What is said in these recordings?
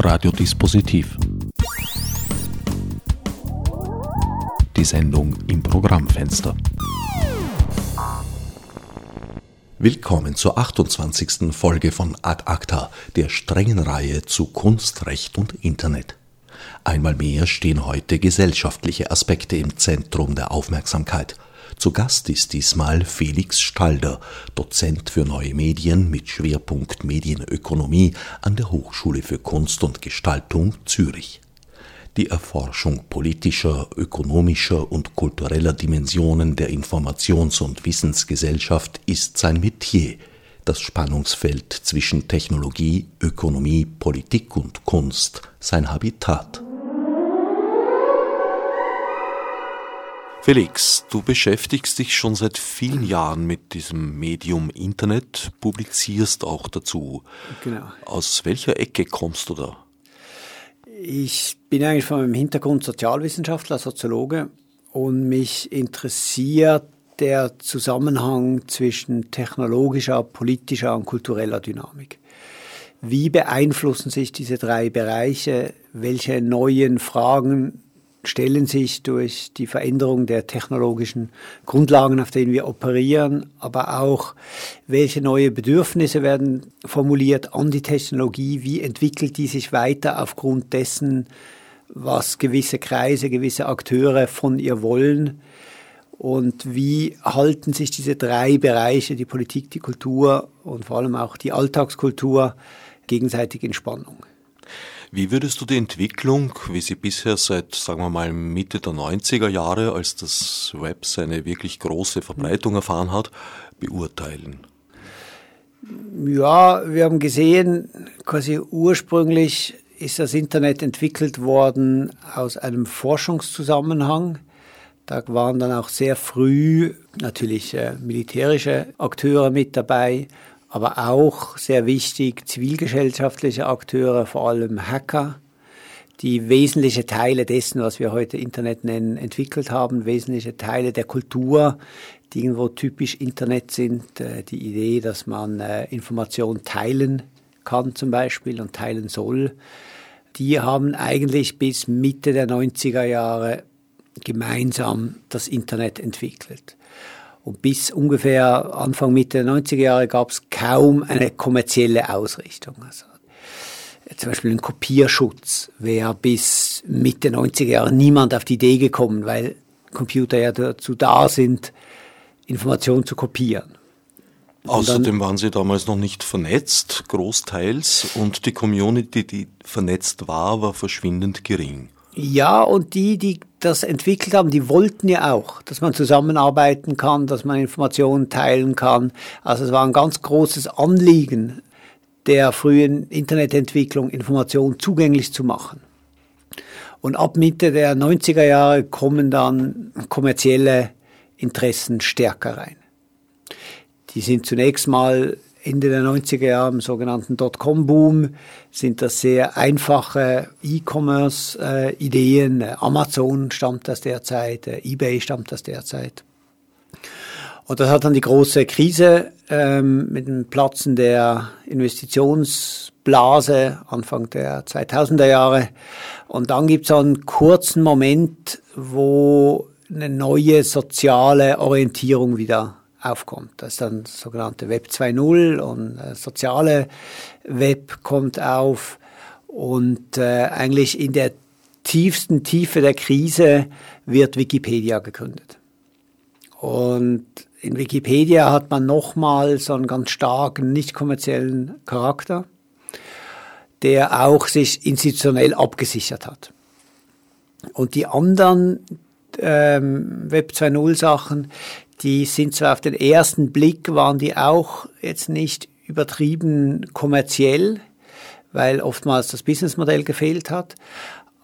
Radiodispositiv. Die Sendung im Programmfenster. Willkommen zur 28. Folge von Ad Acta, der strengen Reihe zu Kunst, Recht und Internet. Einmal mehr stehen heute gesellschaftliche Aspekte im Zentrum der Aufmerksamkeit. Zu Gast ist diesmal Felix Stalder, Dozent für neue Medien mit Schwerpunkt Medienökonomie an der Hochschule für Kunst und Gestaltung Zürich. Die Erforschung politischer, ökonomischer und kultureller Dimensionen der Informations- und Wissensgesellschaft ist sein Metier, das Spannungsfeld zwischen Technologie, Ökonomie, Politik und Kunst sein Habitat. Felix, du beschäftigst dich schon seit vielen Jahren mit diesem Medium Internet, publizierst auch dazu. Genau. Aus welcher Ecke kommst du da? Ich bin eigentlich von meinem Hintergrund Sozialwissenschaftler, Soziologe und mich interessiert der Zusammenhang zwischen technologischer, politischer und kultureller Dynamik. Wie beeinflussen sich diese drei Bereiche? Welche neuen Fragen stellen sich durch die Veränderung der technologischen Grundlagen, auf denen wir operieren, aber auch, welche neue Bedürfnisse werden formuliert an die Technologie, wie entwickelt die sich weiter aufgrund dessen, was gewisse Kreise, gewisse Akteure von ihr wollen und wie halten sich diese drei Bereiche, die Politik, die Kultur und vor allem auch die Alltagskultur, gegenseitig in Spannung. Wie würdest du die Entwicklung, wie sie bisher seit, sagen wir mal, Mitte der 90er Jahre, als das Web seine wirklich große Verbreitung erfahren hat, beurteilen? Ja, wir haben gesehen, quasi ursprünglich ist das Internet entwickelt worden aus einem Forschungszusammenhang. Da waren dann auch sehr früh natürlich äh, militärische Akteure mit dabei aber auch sehr wichtig zivilgesellschaftliche Akteure, vor allem Hacker, die wesentliche Teile dessen, was wir heute Internet nennen, entwickelt haben, wesentliche Teile der Kultur, die irgendwo typisch Internet sind. Äh, die Idee, dass man äh, Informationen teilen kann zum Beispiel und teilen soll, die haben eigentlich bis Mitte der 90er Jahre gemeinsam das Internet entwickelt. Und bis ungefähr Anfang Mitte der 90er Jahre gab es kaum eine kommerzielle Ausrichtung. Also zum Beispiel ein Kopierschutz wäre bis Mitte 90er Jahre niemand auf die Idee gekommen, weil Computer ja dazu da sind, Informationen zu kopieren. Außerdem waren sie damals noch nicht vernetzt, großteils, und die Community, die vernetzt war, war verschwindend gering. Ja, und die, die das entwickelt haben, die wollten ja auch, dass man zusammenarbeiten kann, dass man Informationen teilen kann. Also es war ein ganz großes Anliegen der frühen Internetentwicklung, Informationen zugänglich zu machen. Und ab Mitte der 90er Jahre kommen dann kommerzielle Interessen stärker rein. Die sind zunächst mal Ende der 90er Jahre im sogenannten Dotcom-Boom sind das sehr einfache E-Commerce-Ideen. Amazon stammt aus der Zeit, eBay stammt aus der Zeit. Und das hat dann die große Krise ähm, mit dem Platzen der Investitionsblase Anfang der 2000er Jahre. Und dann gibt es einen kurzen Moment, wo eine neue soziale Orientierung wieder aufkommt. Das ist dann sogenannte Web 2.0 und das soziale Web kommt auf und äh, eigentlich in der tiefsten Tiefe der Krise wird Wikipedia gegründet. Und in Wikipedia hat man nochmal so einen ganz starken, nicht kommerziellen Charakter, der auch sich institutionell abgesichert hat. Und die anderen ähm, Web 2.0 Sachen, die sind zwar auf den ersten Blick, waren die auch jetzt nicht übertrieben kommerziell, weil oftmals das Businessmodell gefehlt hat.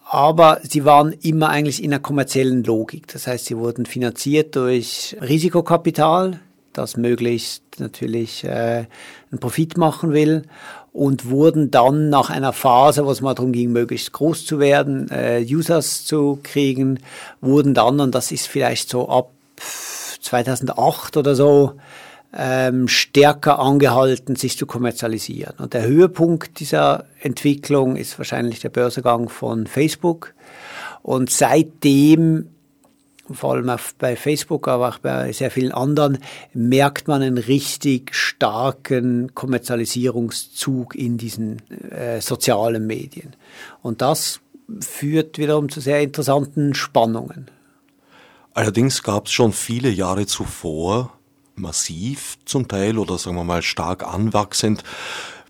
Aber sie waren immer eigentlich in einer kommerziellen Logik. Das heißt, sie wurden finanziert durch Risikokapital, das möglichst natürlich äh, einen Profit machen will und wurden dann nach einer Phase, wo es mal darum ging, möglichst groß zu werden, äh, Users zu kriegen, wurden dann, und das ist vielleicht so ab 2008 oder so ähm, stärker angehalten, sich zu kommerzialisieren. Und der Höhepunkt dieser Entwicklung ist wahrscheinlich der Börsegang von Facebook. Und seitdem vor allem auch bei Facebook, aber auch bei sehr vielen anderen, merkt man einen richtig starken Kommerzialisierungszug in diesen äh, sozialen Medien. Und das führt wiederum zu sehr interessanten Spannungen. Allerdings gab es schon viele Jahre zuvor massiv zum Teil oder sagen wir mal stark anwachsend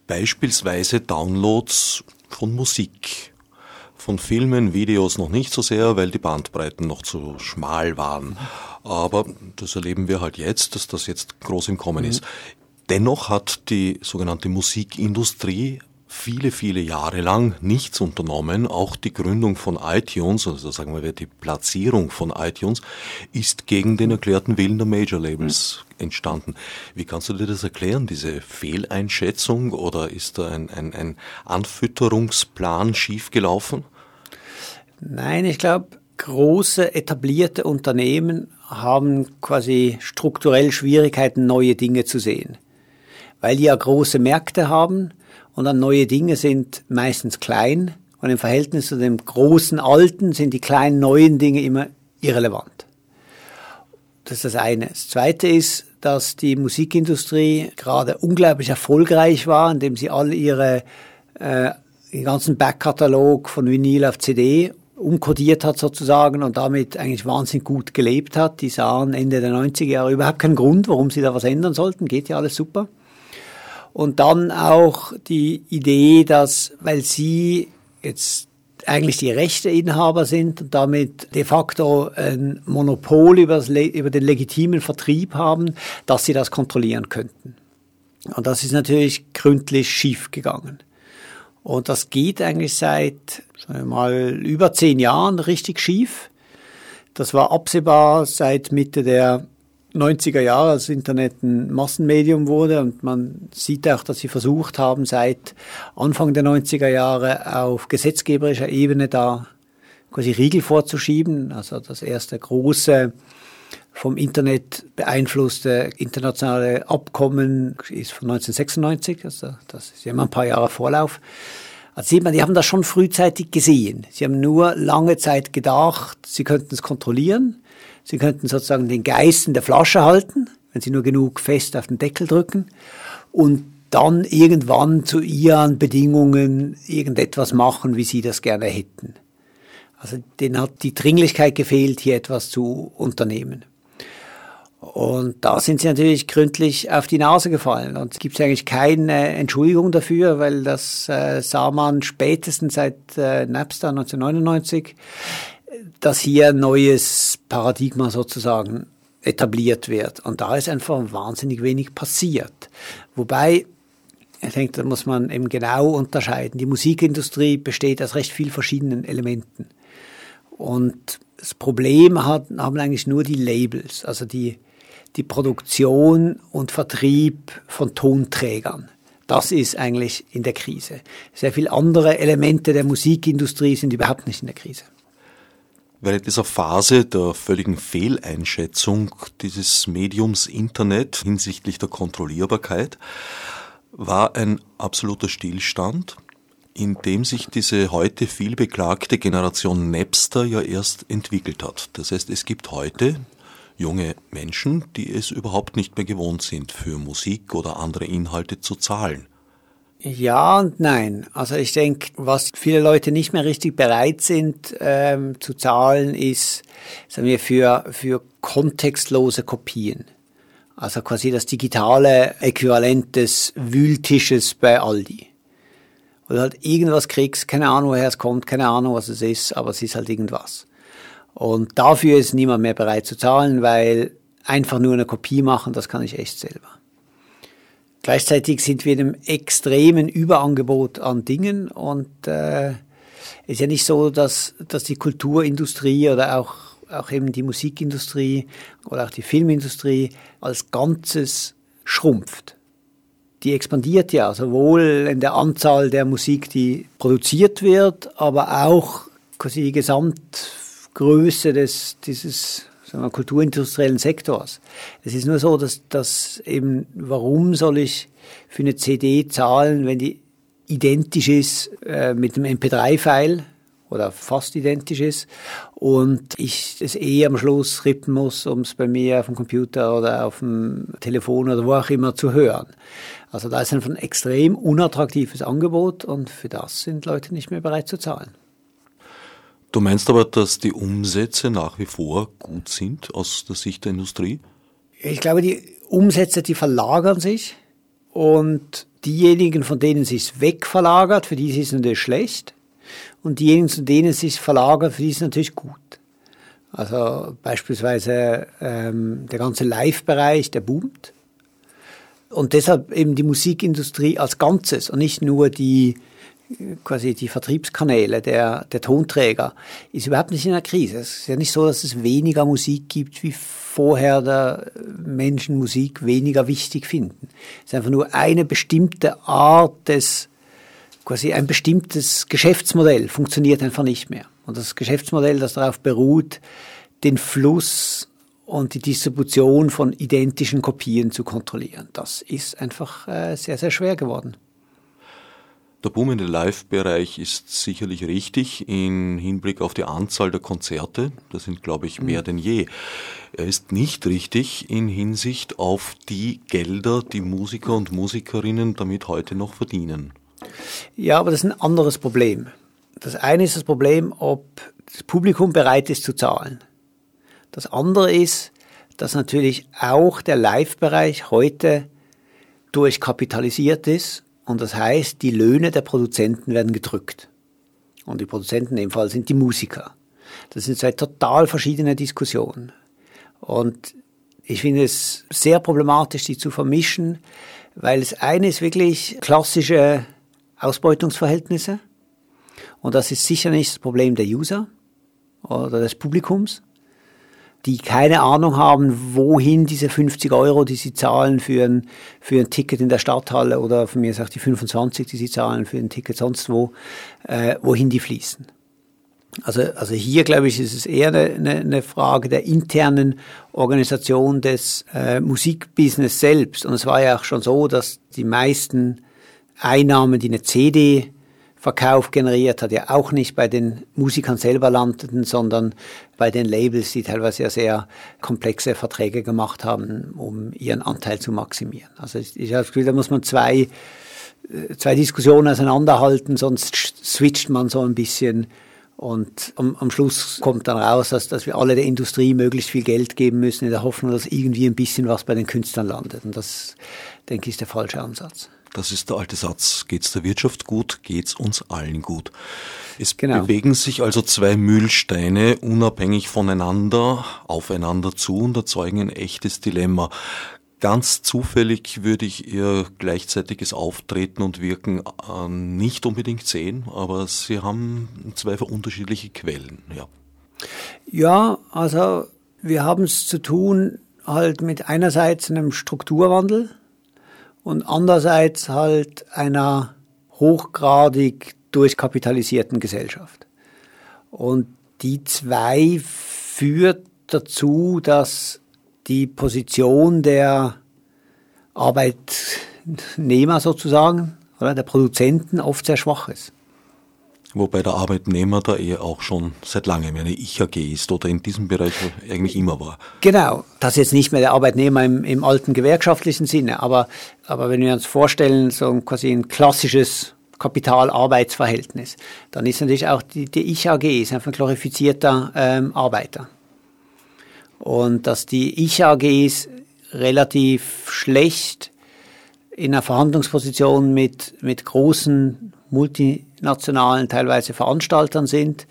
beispielsweise Downloads von Musik von Filmen, Videos noch nicht so sehr, weil die Bandbreiten noch zu schmal waren. Aber das erleben wir halt jetzt, dass das jetzt groß im Kommen mhm. ist. Dennoch hat die sogenannte Musikindustrie viele, viele Jahre lang nichts unternommen. Auch die Gründung von iTunes, also sagen wir die Platzierung von iTunes, ist gegen den erklärten Willen der Major Labels entstanden. Wie kannst du dir das erklären, diese Fehleinschätzung oder ist da ein, ein, ein Anfütterungsplan schiefgelaufen? Nein, ich glaube, große etablierte Unternehmen haben quasi strukturell Schwierigkeiten, neue Dinge zu sehen. Weil die ja große Märkte haben und dann neue Dinge sind meistens klein und im Verhältnis zu dem großen Alten sind die kleinen neuen Dinge immer irrelevant. Das ist das eine. Das zweite ist, dass die Musikindustrie gerade unglaublich erfolgreich war, indem sie all ihre äh, den ganzen Backkatalog von Vinyl auf CD umkodiert hat sozusagen und damit eigentlich wahnsinnig gut gelebt hat. Die sahen Ende der 90er Jahre überhaupt keinen Grund, warum sie da was ändern sollten. Geht ja alles super. Und dann auch die Idee, dass, weil sie jetzt eigentlich die Rechteinhaber sind und damit de facto ein Monopol über, über den legitimen Vertrieb haben, dass sie das kontrollieren könnten. Und das ist natürlich gründlich schief gegangen. Und das geht eigentlich seit sagen wir mal über zehn Jahren richtig schief. Das war absehbar seit Mitte der 90er Jahre, als Internet ein Massenmedium wurde. Und man sieht auch, dass sie versucht haben, seit Anfang der 90er Jahre auf gesetzgeberischer Ebene da quasi Riegel vorzuschieben. Also das erste große vom Internet beeinflusste internationale Abkommen ist von 1996, also das ist ja immer ein paar Jahre Vorlauf. Also sieht man, die haben das schon frühzeitig gesehen. Sie haben nur lange Zeit gedacht, sie könnten es kontrollieren. Sie könnten sozusagen den Geist in der Flasche halten, wenn sie nur genug fest auf den Deckel drücken. Und dann irgendwann zu ihren Bedingungen irgendetwas machen, wie sie das gerne hätten. Also denen hat die Dringlichkeit gefehlt, hier etwas zu unternehmen. Und da sind sie natürlich gründlich auf die Nase gefallen. Und es gibt eigentlich keine Entschuldigung dafür, weil das äh, sah man spätestens seit äh, Napster 1999, dass hier ein neues Paradigma sozusagen etabliert wird. Und da ist einfach wahnsinnig wenig passiert. Wobei, ich denke, da muss man eben genau unterscheiden. Die Musikindustrie besteht aus recht vielen verschiedenen Elementen. Und das Problem hat, haben eigentlich nur die Labels, also die die Produktion und Vertrieb von Tonträgern. Das ist eigentlich in der Krise. Sehr viele andere Elemente der Musikindustrie sind überhaupt nicht in der Krise. Während dieser Phase der völligen Fehleinschätzung dieses Mediums Internet hinsichtlich der Kontrollierbarkeit war ein absoluter Stillstand, in dem sich diese heute viel beklagte Generation Napster ja erst entwickelt hat. Das heißt, es gibt heute junge Menschen, die es überhaupt nicht mehr gewohnt sind, für Musik oder andere Inhalte zu zahlen. Ja und nein. Also ich denke, was viele Leute nicht mehr richtig bereit sind ähm, zu zahlen, ist, sagen wir, für, für kontextlose Kopien. Also quasi das digitale Äquivalent des Wühltisches bei Aldi. Du halt irgendwas kriegst, keine Ahnung, woher es kommt, keine Ahnung, was es ist, aber es ist halt irgendwas. Und dafür ist niemand mehr bereit zu zahlen, weil einfach nur eine Kopie machen, das kann ich echt selber. Gleichzeitig sind wir in einem extremen Überangebot an Dingen und äh, ist ja nicht so, dass, dass die Kulturindustrie oder auch, auch eben die Musikindustrie oder auch die Filmindustrie als Ganzes schrumpft. Die expandiert ja sowohl in der Anzahl der Musik, die produziert wird, aber auch quasi die Gesamt Größe des, dieses sagen wir, kulturindustriellen Sektors. Es ist nur so, dass, dass eben, warum soll ich für eine CD zahlen, wenn die identisch ist äh, mit einem MP3-File oder fast identisch ist und ich es eh am Schluss rippen muss, um es bei mir auf dem Computer oder auf dem Telefon oder wo auch immer zu hören. Also da ist einfach ein extrem unattraktives Angebot und für das sind Leute nicht mehr bereit zu zahlen. Du meinst aber, dass die Umsätze nach wie vor gut sind aus der Sicht der Industrie? Ich glaube, die Umsätze, die verlagern sich und diejenigen, von denen es sich wegverlagert, für die ist es natürlich schlecht. Und diejenigen, zu denen es sich verlagert, für die ist es natürlich gut. Also beispielsweise ähm, der ganze Live-Bereich, der boomt. Und deshalb eben die Musikindustrie als Ganzes und nicht nur die quasi die Vertriebskanäle der, der Tonträger ist überhaupt nicht in der Krise. Es ist ja nicht so, dass es weniger Musik gibt, wie vorher der Menschen Musik weniger wichtig finden. Es ist einfach nur eine bestimmte Art des, quasi ein bestimmtes Geschäftsmodell funktioniert einfach nicht mehr. Und das Geschäftsmodell, das darauf beruht, den Fluss und die Distribution von identischen Kopien zu kontrollieren, das ist einfach äh, sehr, sehr schwer geworden. Der boomende Live-Bereich ist sicherlich richtig im Hinblick auf die Anzahl der Konzerte. Das sind, glaube ich, mehr mhm. denn je. Er ist nicht richtig in Hinsicht auf die Gelder, die Musiker und Musikerinnen damit heute noch verdienen. Ja, aber das ist ein anderes Problem. Das eine ist das Problem, ob das Publikum bereit ist zu zahlen. Das andere ist, dass natürlich auch der Live-Bereich heute durchkapitalisiert ist und das heißt, die Löhne der Produzenten werden gedrückt. Und die Produzenten in dem Fall sind die Musiker. Das sind zwei total verschiedene Diskussionen. Und ich finde es sehr problematisch, die zu vermischen, weil das eine ist wirklich klassische Ausbeutungsverhältnisse. Und das ist sicher nicht das Problem der User oder des Publikums, die keine Ahnung haben, wohin diese 50 Euro, die sie zahlen für ein, für ein Ticket in der Stadthalle oder von mir sagt die 25, die sie zahlen für ein Ticket sonst wo, äh, wohin die fließen. Also, also hier, glaube ich, ist es eher eine, eine, Frage der internen Organisation des äh, Musikbusiness selbst. Und es war ja auch schon so, dass die meisten Einnahmen, die eine CD Verkauf generiert hat, ja auch nicht bei den Musikern selber landeten, sondern bei den Labels, die teilweise ja sehr komplexe Verträge gemacht haben, um ihren Anteil zu maximieren. Also ich, ich habe das Gefühl, da muss man zwei, äh, zwei Diskussionen auseinanderhalten, sonst switcht man so ein bisschen und am, am Schluss kommt dann raus, dass, dass wir alle der Industrie möglichst viel Geld geben müssen, in der Hoffnung, dass irgendwie ein bisschen was bei den Künstlern landet. Und das, denke ich, ist der falsche Ansatz. Das ist der alte Satz. Geht's der Wirtschaft gut, geht's uns allen gut. Es genau. bewegen sich also zwei Mühlsteine unabhängig voneinander aufeinander zu und erzeugen ein echtes Dilemma. Ganz zufällig würde ich ihr gleichzeitiges Auftreten und Wirken äh, nicht unbedingt sehen, aber sie haben zwei unterschiedliche Quellen, ja. Ja, also wir haben es zu tun halt mit einerseits einem Strukturwandel, und andererseits halt einer hochgradig durchkapitalisierten Gesellschaft. Und die zwei führt dazu, dass die Position der Arbeitnehmer sozusagen oder der Produzenten oft sehr schwach ist. Wobei der Arbeitnehmer da eher auch schon seit langem eine Ich-AG ist oder in diesem Bereich eigentlich immer war. Genau, das ist jetzt nicht mehr der Arbeitnehmer im, im alten gewerkschaftlichen Sinne, aber, aber wenn wir uns vorstellen, so quasi ein klassisches Kapital-Arbeitsverhältnis, dann ist natürlich auch die, die Ich-AG ist einfach ein glorifizierter ähm, Arbeiter. Und dass die Ich-AGs relativ schlecht in einer Verhandlungsposition mit, mit großen multinationalen teilweise Veranstaltern sind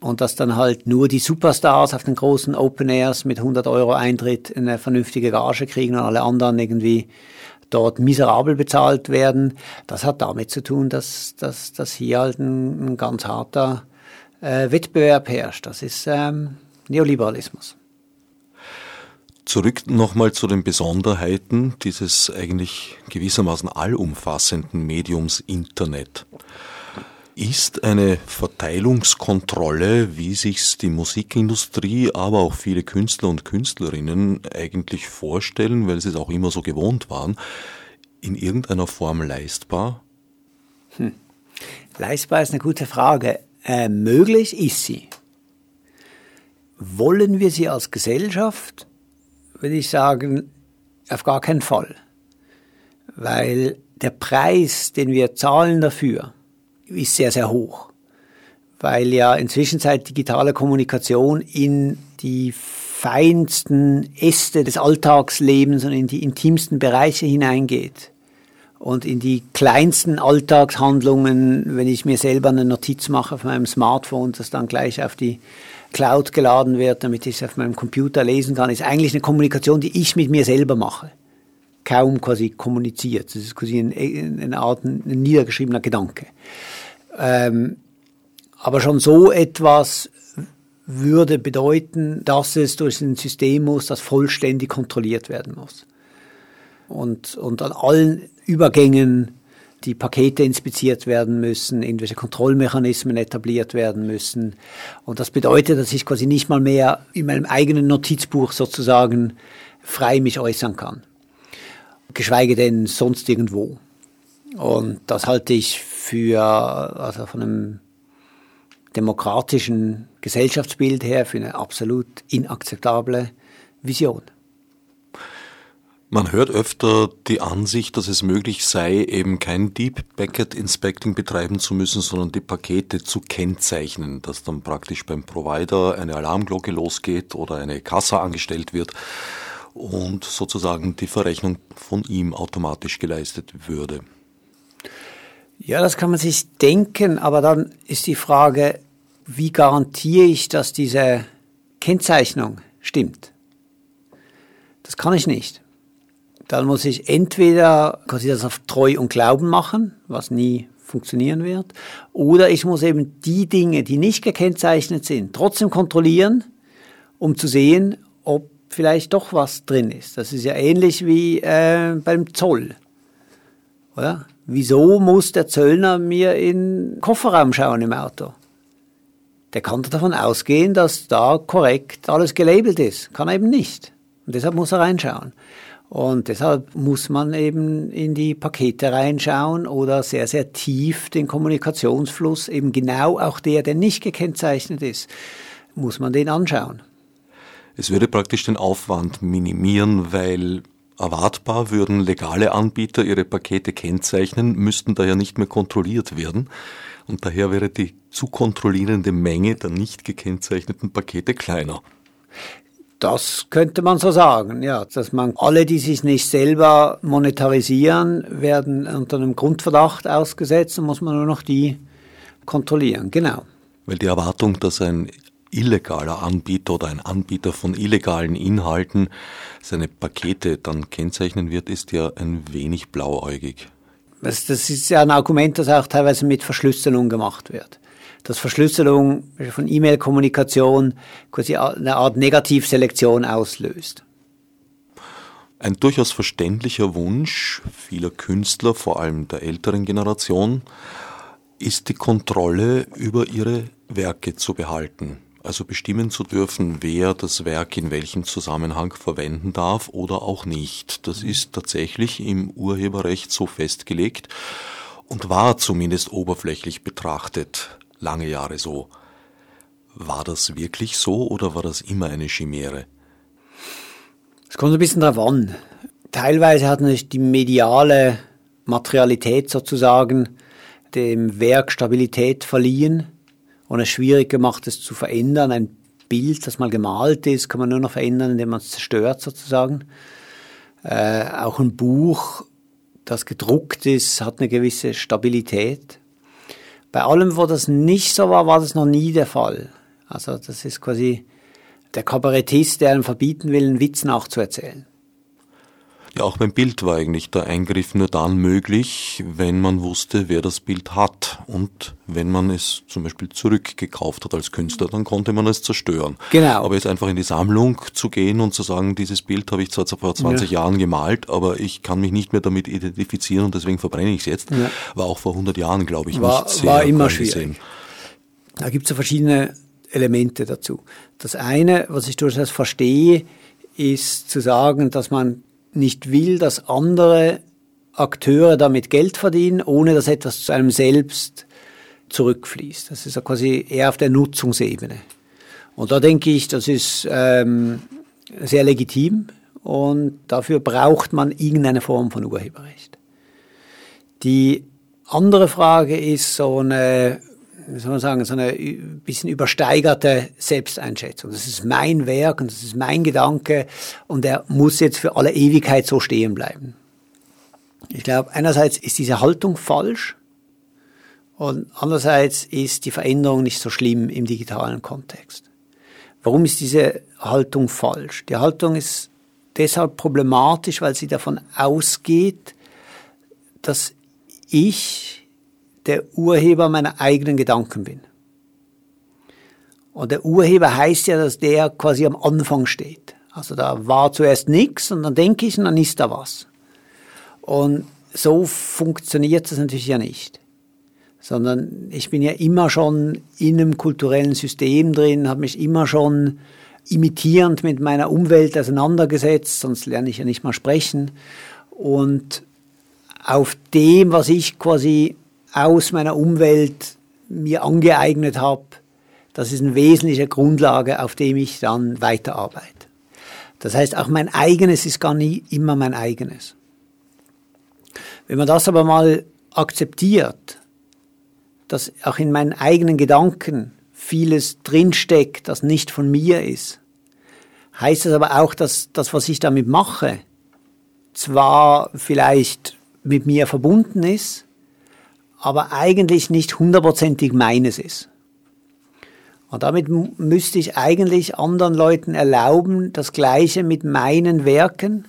und dass dann halt nur die Superstars auf den großen Open Airs mit 100 Euro Eintritt eine vernünftige Gage kriegen und alle anderen irgendwie dort miserabel bezahlt werden. Das hat damit zu tun, dass, dass, dass hier halt ein, ein ganz harter äh, Wettbewerb herrscht. Das ist ähm, Neoliberalismus. Zurück nochmal zu den Besonderheiten dieses eigentlich gewissermaßen allumfassenden Mediums Internet. Ist eine Verteilungskontrolle, wie sich die Musikindustrie, aber auch viele Künstler und Künstlerinnen eigentlich vorstellen, weil sie es auch immer so gewohnt waren, in irgendeiner Form leistbar? Hm. Leistbar ist eine gute Frage. Äh, möglich ist sie. Wollen wir sie als Gesellschaft? Würde ich sagen, auf gar keinen Fall. Weil der Preis, den wir zahlen dafür, ist sehr, sehr hoch. Weil ja inzwischen seit digitale Kommunikation in die feinsten Äste des Alltagslebens und in die intimsten Bereiche hineingeht und in die kleinsten Alltagshandlungen, wenn ich mir selber eine Notiz mache auf meinem Smartphone, das dann gleich auf die Cloud geladen wird, damit ich es auf meinem Computer lesen kann, ist eigentlich eine Kommunikation, die ich mit mir selber mache. Kaum quasi kommuniziert. Das ist quasi eine, eine Art ein niedergeschriebener Gedanke. Ähm, aber schon so etwas würde bedeuten, dass es durch ein System muss, das vollständig kontrolliert werden muss. Und, und an allen Übergängen die Pakete inspiziert werden müssen, irgendwelche Kontrollmechanismen etabliert werden müssen. Und das bedeutet, dass ich quasi nicht mal mehr in meinem eigenen Notizbuch sozusagen frei mich äußern kann. Geschweige denn sonst irgendwo. Und das halte ich für, also von einem demokratischen Gesellschaftsbild her, für eine absolut inakzeptable Vision. Man hört öfter die Ansicht, dass es möglich sei, eben kein Deep Packet Inspecting betreiben zu müssen, sondern die Pakete zu kennzeichnen, dass dann praktisch beim Provider eine Alarmglocke losgeht oder eine Kassa angestellt wird und sozusagen die Verrechnung von ihm automatisch geleistet würde. Ja, das kann man sich denken, aber dann ist die Frage, wie garantiere ich, dass diese Kennzeichnung stimmt? Das kann ich nicht dann muss ich entweder quasi das auf Treu und Glauben machen, was nie funktionieren wird, oder ich muss eben die Dinge, die nicht gekennzeichnet sind, trotzdem kontrollieren, um zu sehen, ob vielleicht doch was drin ist. Das ist ja ähnlich wie äh, beim Zoll. Oder? Wieso muss der Zöllner mir in den Kofferraum schauen im Auto? Der kann davon ausgehen, dass da korrekt alles gelabelt ist. Kann er eben nicht. Und deshalb muss er reinschauen. Und deshalb muss man eben in die Pakete reinschauen oder sehr, sehr tief den Kommunikationsfluss, eben genau auch der, der nicht gekennzeichnet ist, muss man den anschauen. Es würde praktisch den Aufwand minimieren, weil erwartbar würden legale Anbieter ihre Pakete kennzeichnen, müssten daher nicht mehr kontrolliert werden. Und daher wäre die zu kontrollierende Menge der nicht gekennzeichneten Pakete kleiner. Das könnte man so sagen, ja, dass man alle, die sich nicht selber monetarisieren, werden unter einem Grundverdacht ausgesetzt und muss man nur noch die kontrollieren. Genau. Weil die Erwartung, dass ein illegaler Anbieter oder ein Anbieter von illegalen Inhalten seine Pakete dann kennzeichnen wird, ist ja ein wenig blauäugig. Das, das ist ja ein Argument, das auch teilweise mit Verschlüsselung gemacht wird dass Verschlüsselung von E-Mail-Kommunikation quasi eine Art Negativselektion auslöst. Ein durchaus verständlicher Wunsch vieler Künstler, vor allem der älteren Generation, ist die Kontrolle über ihre Werke zu behalten. Also bestimmen zu dürfen, wer das Werk in welchem Zusammenhang verwenden darf oder auch nicht. Das ist tatsächlich im Urheberrecht so festgelegt und war zumindest oberflächlich betrachtet lange Jahre so. War das wirklich so oder war das immer eine Chimäre? Es kommt ein bisschen drauf an. Teilweise hat natürlich die mediale Materialität sozusagen dem Werk Stabilität verliehen und es schwierig gemacht, es zu verändern. Ein Bild, das mal gemalt ist, kann man nur noch verändern, indem man es zerstört sozusagen. Äh, auch ein Buch, das gedruckt ist, hat eine gewisse Stabilität. Bei allem, wo das nicht so war, war das noch nie der Fall. Also das ist quasi der Kabarettist, der einem verbieten will, einen Witz nachzuerzählen. Ja, auch beim Bild war eigentlich der Eingriff nur dann möglich, wenn man wusste, wer das Bild hat. Und wenn man es zum Beispiel zurückgekauft hat als Künstler, dann konnte man es zerstören. Genau. Aber jetzt einfach in die Sammlung zu gehen und zu sagen, dieses Bild habe ich zwar vor 20 ja. Jahren gemalt, aber ich kann mich nicht mehr damit identifizieren und deswegen verbrenne ich es jetzt, ja. war auch vor 100 Jahren, glaube ich, war, nicht sehr War immer schwierig. Da gibt es ja verschiedene Elemente dazu. Das eine, was ich durchaus verstehe, ist zu sagen, dass man nicht will, dass andere Akteure damit Geld verdienen, ohne dass etwas zu einem selbst zurückfließt. Das ist ja quasi eher auf der Nutzungsebene. Und da denke ich, das ist ähm, sehr legitim und dafür braucht man irgendeine Form von Urheberrecht. Die andere Frage ist so eine wie soll man sagen, so eine bisschen übersteigerte Selbsteinschätzung. Das ist mein Werk und das ist mein Gedanke und er muss jetzt für alle Ewigkeit so stehen bleiben. Ich glaube, einerseits ist diese Haltung falsch und andererseits ist die Veränderung nicht so schlimm im digitalen Kontext. Warum ist diese Haltung falsch? Die Haltung ist deshalb problematisch, weil sie davon ausgeht, dass ich der Urheber meiner eigenen Gedanken bin. Und der Urheber heißt ja, dass der quasi am Anfang steht. Also da war zuerst nichts und dann denke ich und dann ist da was. Und so funktioniert das natürlich ja nicht. Sondern ich bin ja immer schon in einem kulturellen System drin, habe mich immer schon imitierend mit meiner Umwelt auseinandergesetzt, sonst lerne ich ja nicht mal sprechen. Und auf dem, was ich quasi aus meiner Umwelt mir angeeignet habe, das ist eine wesentliche Grundlage, auf dem ich dann weiterarbeite. Das heißt, auch mein eigenes ist gar nie immer mein eigenes. Wenn man das aber mal akzeptiert, dass auch in meinen eigenen Gedanken vieles drinsteckt, das nicht von mir ist, heißt das aber auch, dass das, was ich damit mache, zwar vielleicht mit mir verbunden ist, aber eigentlich nicht hundertprozentig meines ist. Und damit müsste ich eigentlich anderen Leuten erlauben, das Gleiche mit meinen Werken,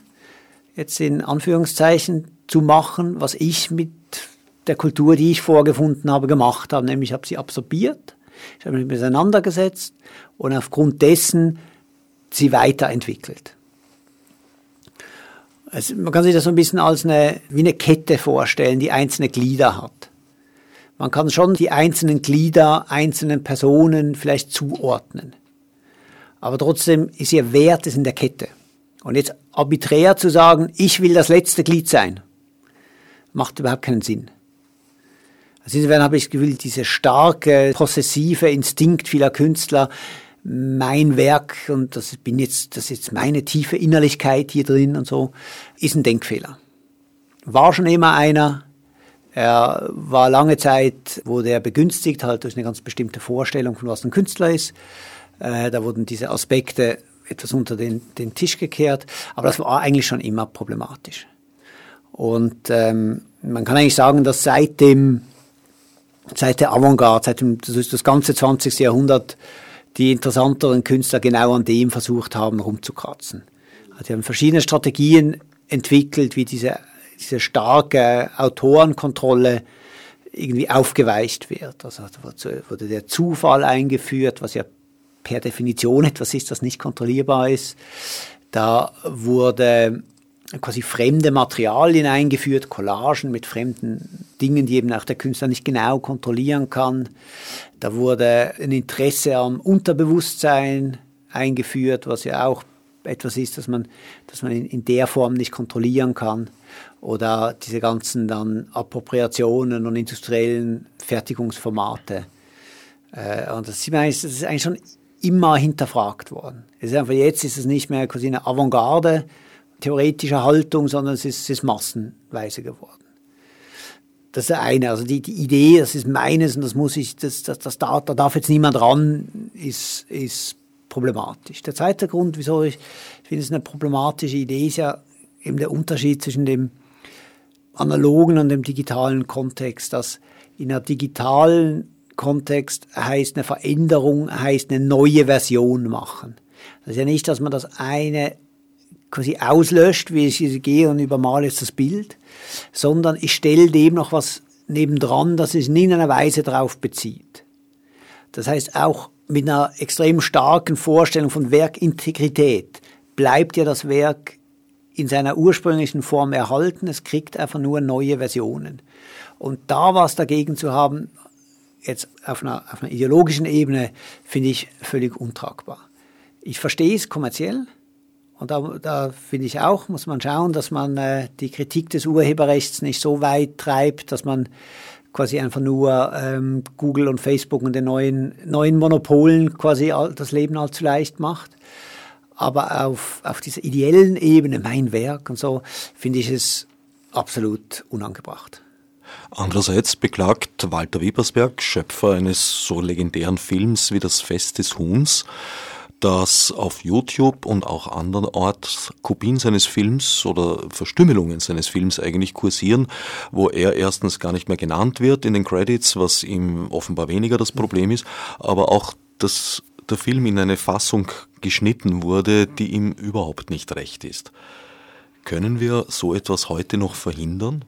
jetzt in Anführungszeichen, zu machen, was ich mit der Kultur, die ich vorgefunden habe, gemacht habe. Nämlich ich habe sie absorbiert, ich habe mich auseinandergesetzt und aufgrund dessen sie weiterentwickelt. Also man kann sich das so ein bisschen als eine, wie eine Kette vorstellen, die einzelne Glieder hat. Man kann schon die einzelnen Glieder einzelnen Personen vielleicht zuordnen. Aber trotzdem ist ihr Wert ist in der Kette. Und jetzt arbiträr zu sagen, ich will das letzte Glied sein, macht überhaupt keinen Sinn. Also insofern habe ich das Gefühl, diese starke, possessive Instinkt vieler Künstler, mein Werk und das bin jetzt, das ist jetzt meine tiefe Innerlichkeit hier drin und so, ist ein Denkfehler. War schon immer einer, er war lange Zeit, wurde er begünstigt, halt durch eine ganz bestimmte Vorstellung von was ein Künstler ist. Äh, da wurden diese Aspekte etwas unter den, den Tisch gekehrt, aber das war eigentlich schon immer problematisch. Und ähm, man kann eigentlich sagen, dass seit dem, seit der Avantgarde, seit dem, das, das ganze 20. Jahrhundert, die interessanteren Künstler genau an dem versucht haben, rumzukratzen. Also sie haben verschiedene Strategien entwickelt, wie diese diese starke Autorenkontrolle irgendwie aufgeweicht wird. Also wurde der Zufall eingeführt, was ja per Definition etwas ist, das nicht kontrollierbar ist. Da wurde quasi fremde Materialien eingeführt, Collagen mit fremden Dingen, die eben auch der Künstler nicht genau kontrollieren kann. Da wurde ein Interesse am Unterbewusstsein eingeführt, was ja auch etwas ist, das man, das man in, in der Form nicht kontrollieren kann oder diese ganzen dann Appropriationen und industriellen Fertigungsformate. Äh, und das, das ist eigentlich schon immer hinterfragt worden. Es ist einfach, jetzt ist es nicht mehr quasi eine Avantgarde theoretische Haltung, sondern es ist, es ist massenweise geworden. Das ist eine, also die, die Idee, das ist meines und das muss ich, das, das, das da, da darf jetzt niemand ran, ist, ist problematisch. Der zweite Grund, wieso ich, ich finde es eine problematische Idee, ist ja eben der Unterschied zwischen dem analogen und dem digitalen Kontext, dass in einem digitalen Kontext heißt eine Veränderung, heißt eine neue Version machen. Das ist ja nicht, dass man das eine quasi auslöscht, wie ich gehe und übermale jetzt das Bild, sondern ich stelle dem noch was nebendran, das sich in irgendeiner Weise darauf bezieht. Das heißt, auch mit einer extrem starken Vorstellung von Werkintegrität bleibt ja das Werk in seiner ursprünglichen Form erhalten, es kriegt einfach nur neue Versionen. Und da was dagegen zu haben, jetzt auf einer, auf einer ideologischen Ebene, finde ich völlig untragbar. Ich verstehe es kommerziell, und da, da finde ich auch, muss man schauen, dass man äh, die Kritik des Urheberrechts nicht so weit treibt, dass man quasi einfach nur ähm, Google und Facebook und den neuen, neuen Monopolen quasi das Leben allzu leicht macht. Aber auf, auf dieser ideellen Ebene, mein Werk und so, finde ich es absolut unangebracht. Andererseits beklagt Walter Webersberg, Schöpfer eines so legendären Films wie Das Fest des Huhns, dass auf YouTube und auch andernorts Kopien seines Films oder Verstümmelungen seines Films eigentlich kursieren, wo er erstens gar nicht mehr genannt wird in den Credits, was ihm offenbar weniger das Problem ist, aber auch, dass der Film in eine Fassung geschnitten wurde, die ihm überhaupt nicht recht ist. Können wir so etwas heute noch verhindern?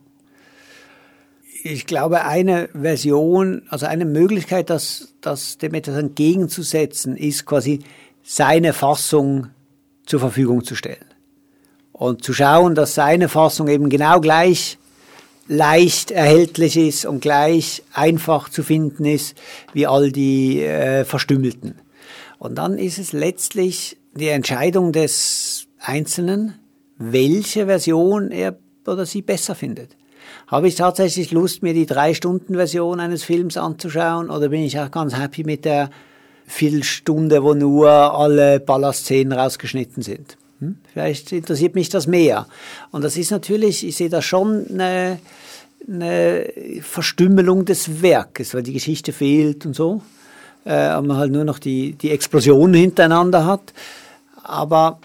ich glaube, eine Version, also eine Möglichkeit, das, das dem etwas entgegenzusetzen, ist quasi seine Fassung zur Verfügung zu stellen. Und zu schauen, dass seine Fassung eben genau gleich leicht erhältlich ist und gleich einfach zu finden ist wie all die äh, Verstümmelten. Und dann ist es letztlich die Entscheidung des Einzelnen, welche Version er oder sie besser findet. Habe ich tatsächlich Lust, mir die Drei-Stunden-Version eines Films anzuschauen oder bin ich auch ganz happy mit der Viertelstunde, wo nur alle Ballastszenen rausgeschnitten sind. Hm? Vielleicht interessiert mich das mehr. Und das ist natürlich, ich sehe da schon eine, eine Verstümmelung des Werkes, weil die Geschichte fehlt und so. Äh, man halt nur noch die, die Explosionen hintereinander hat. Aber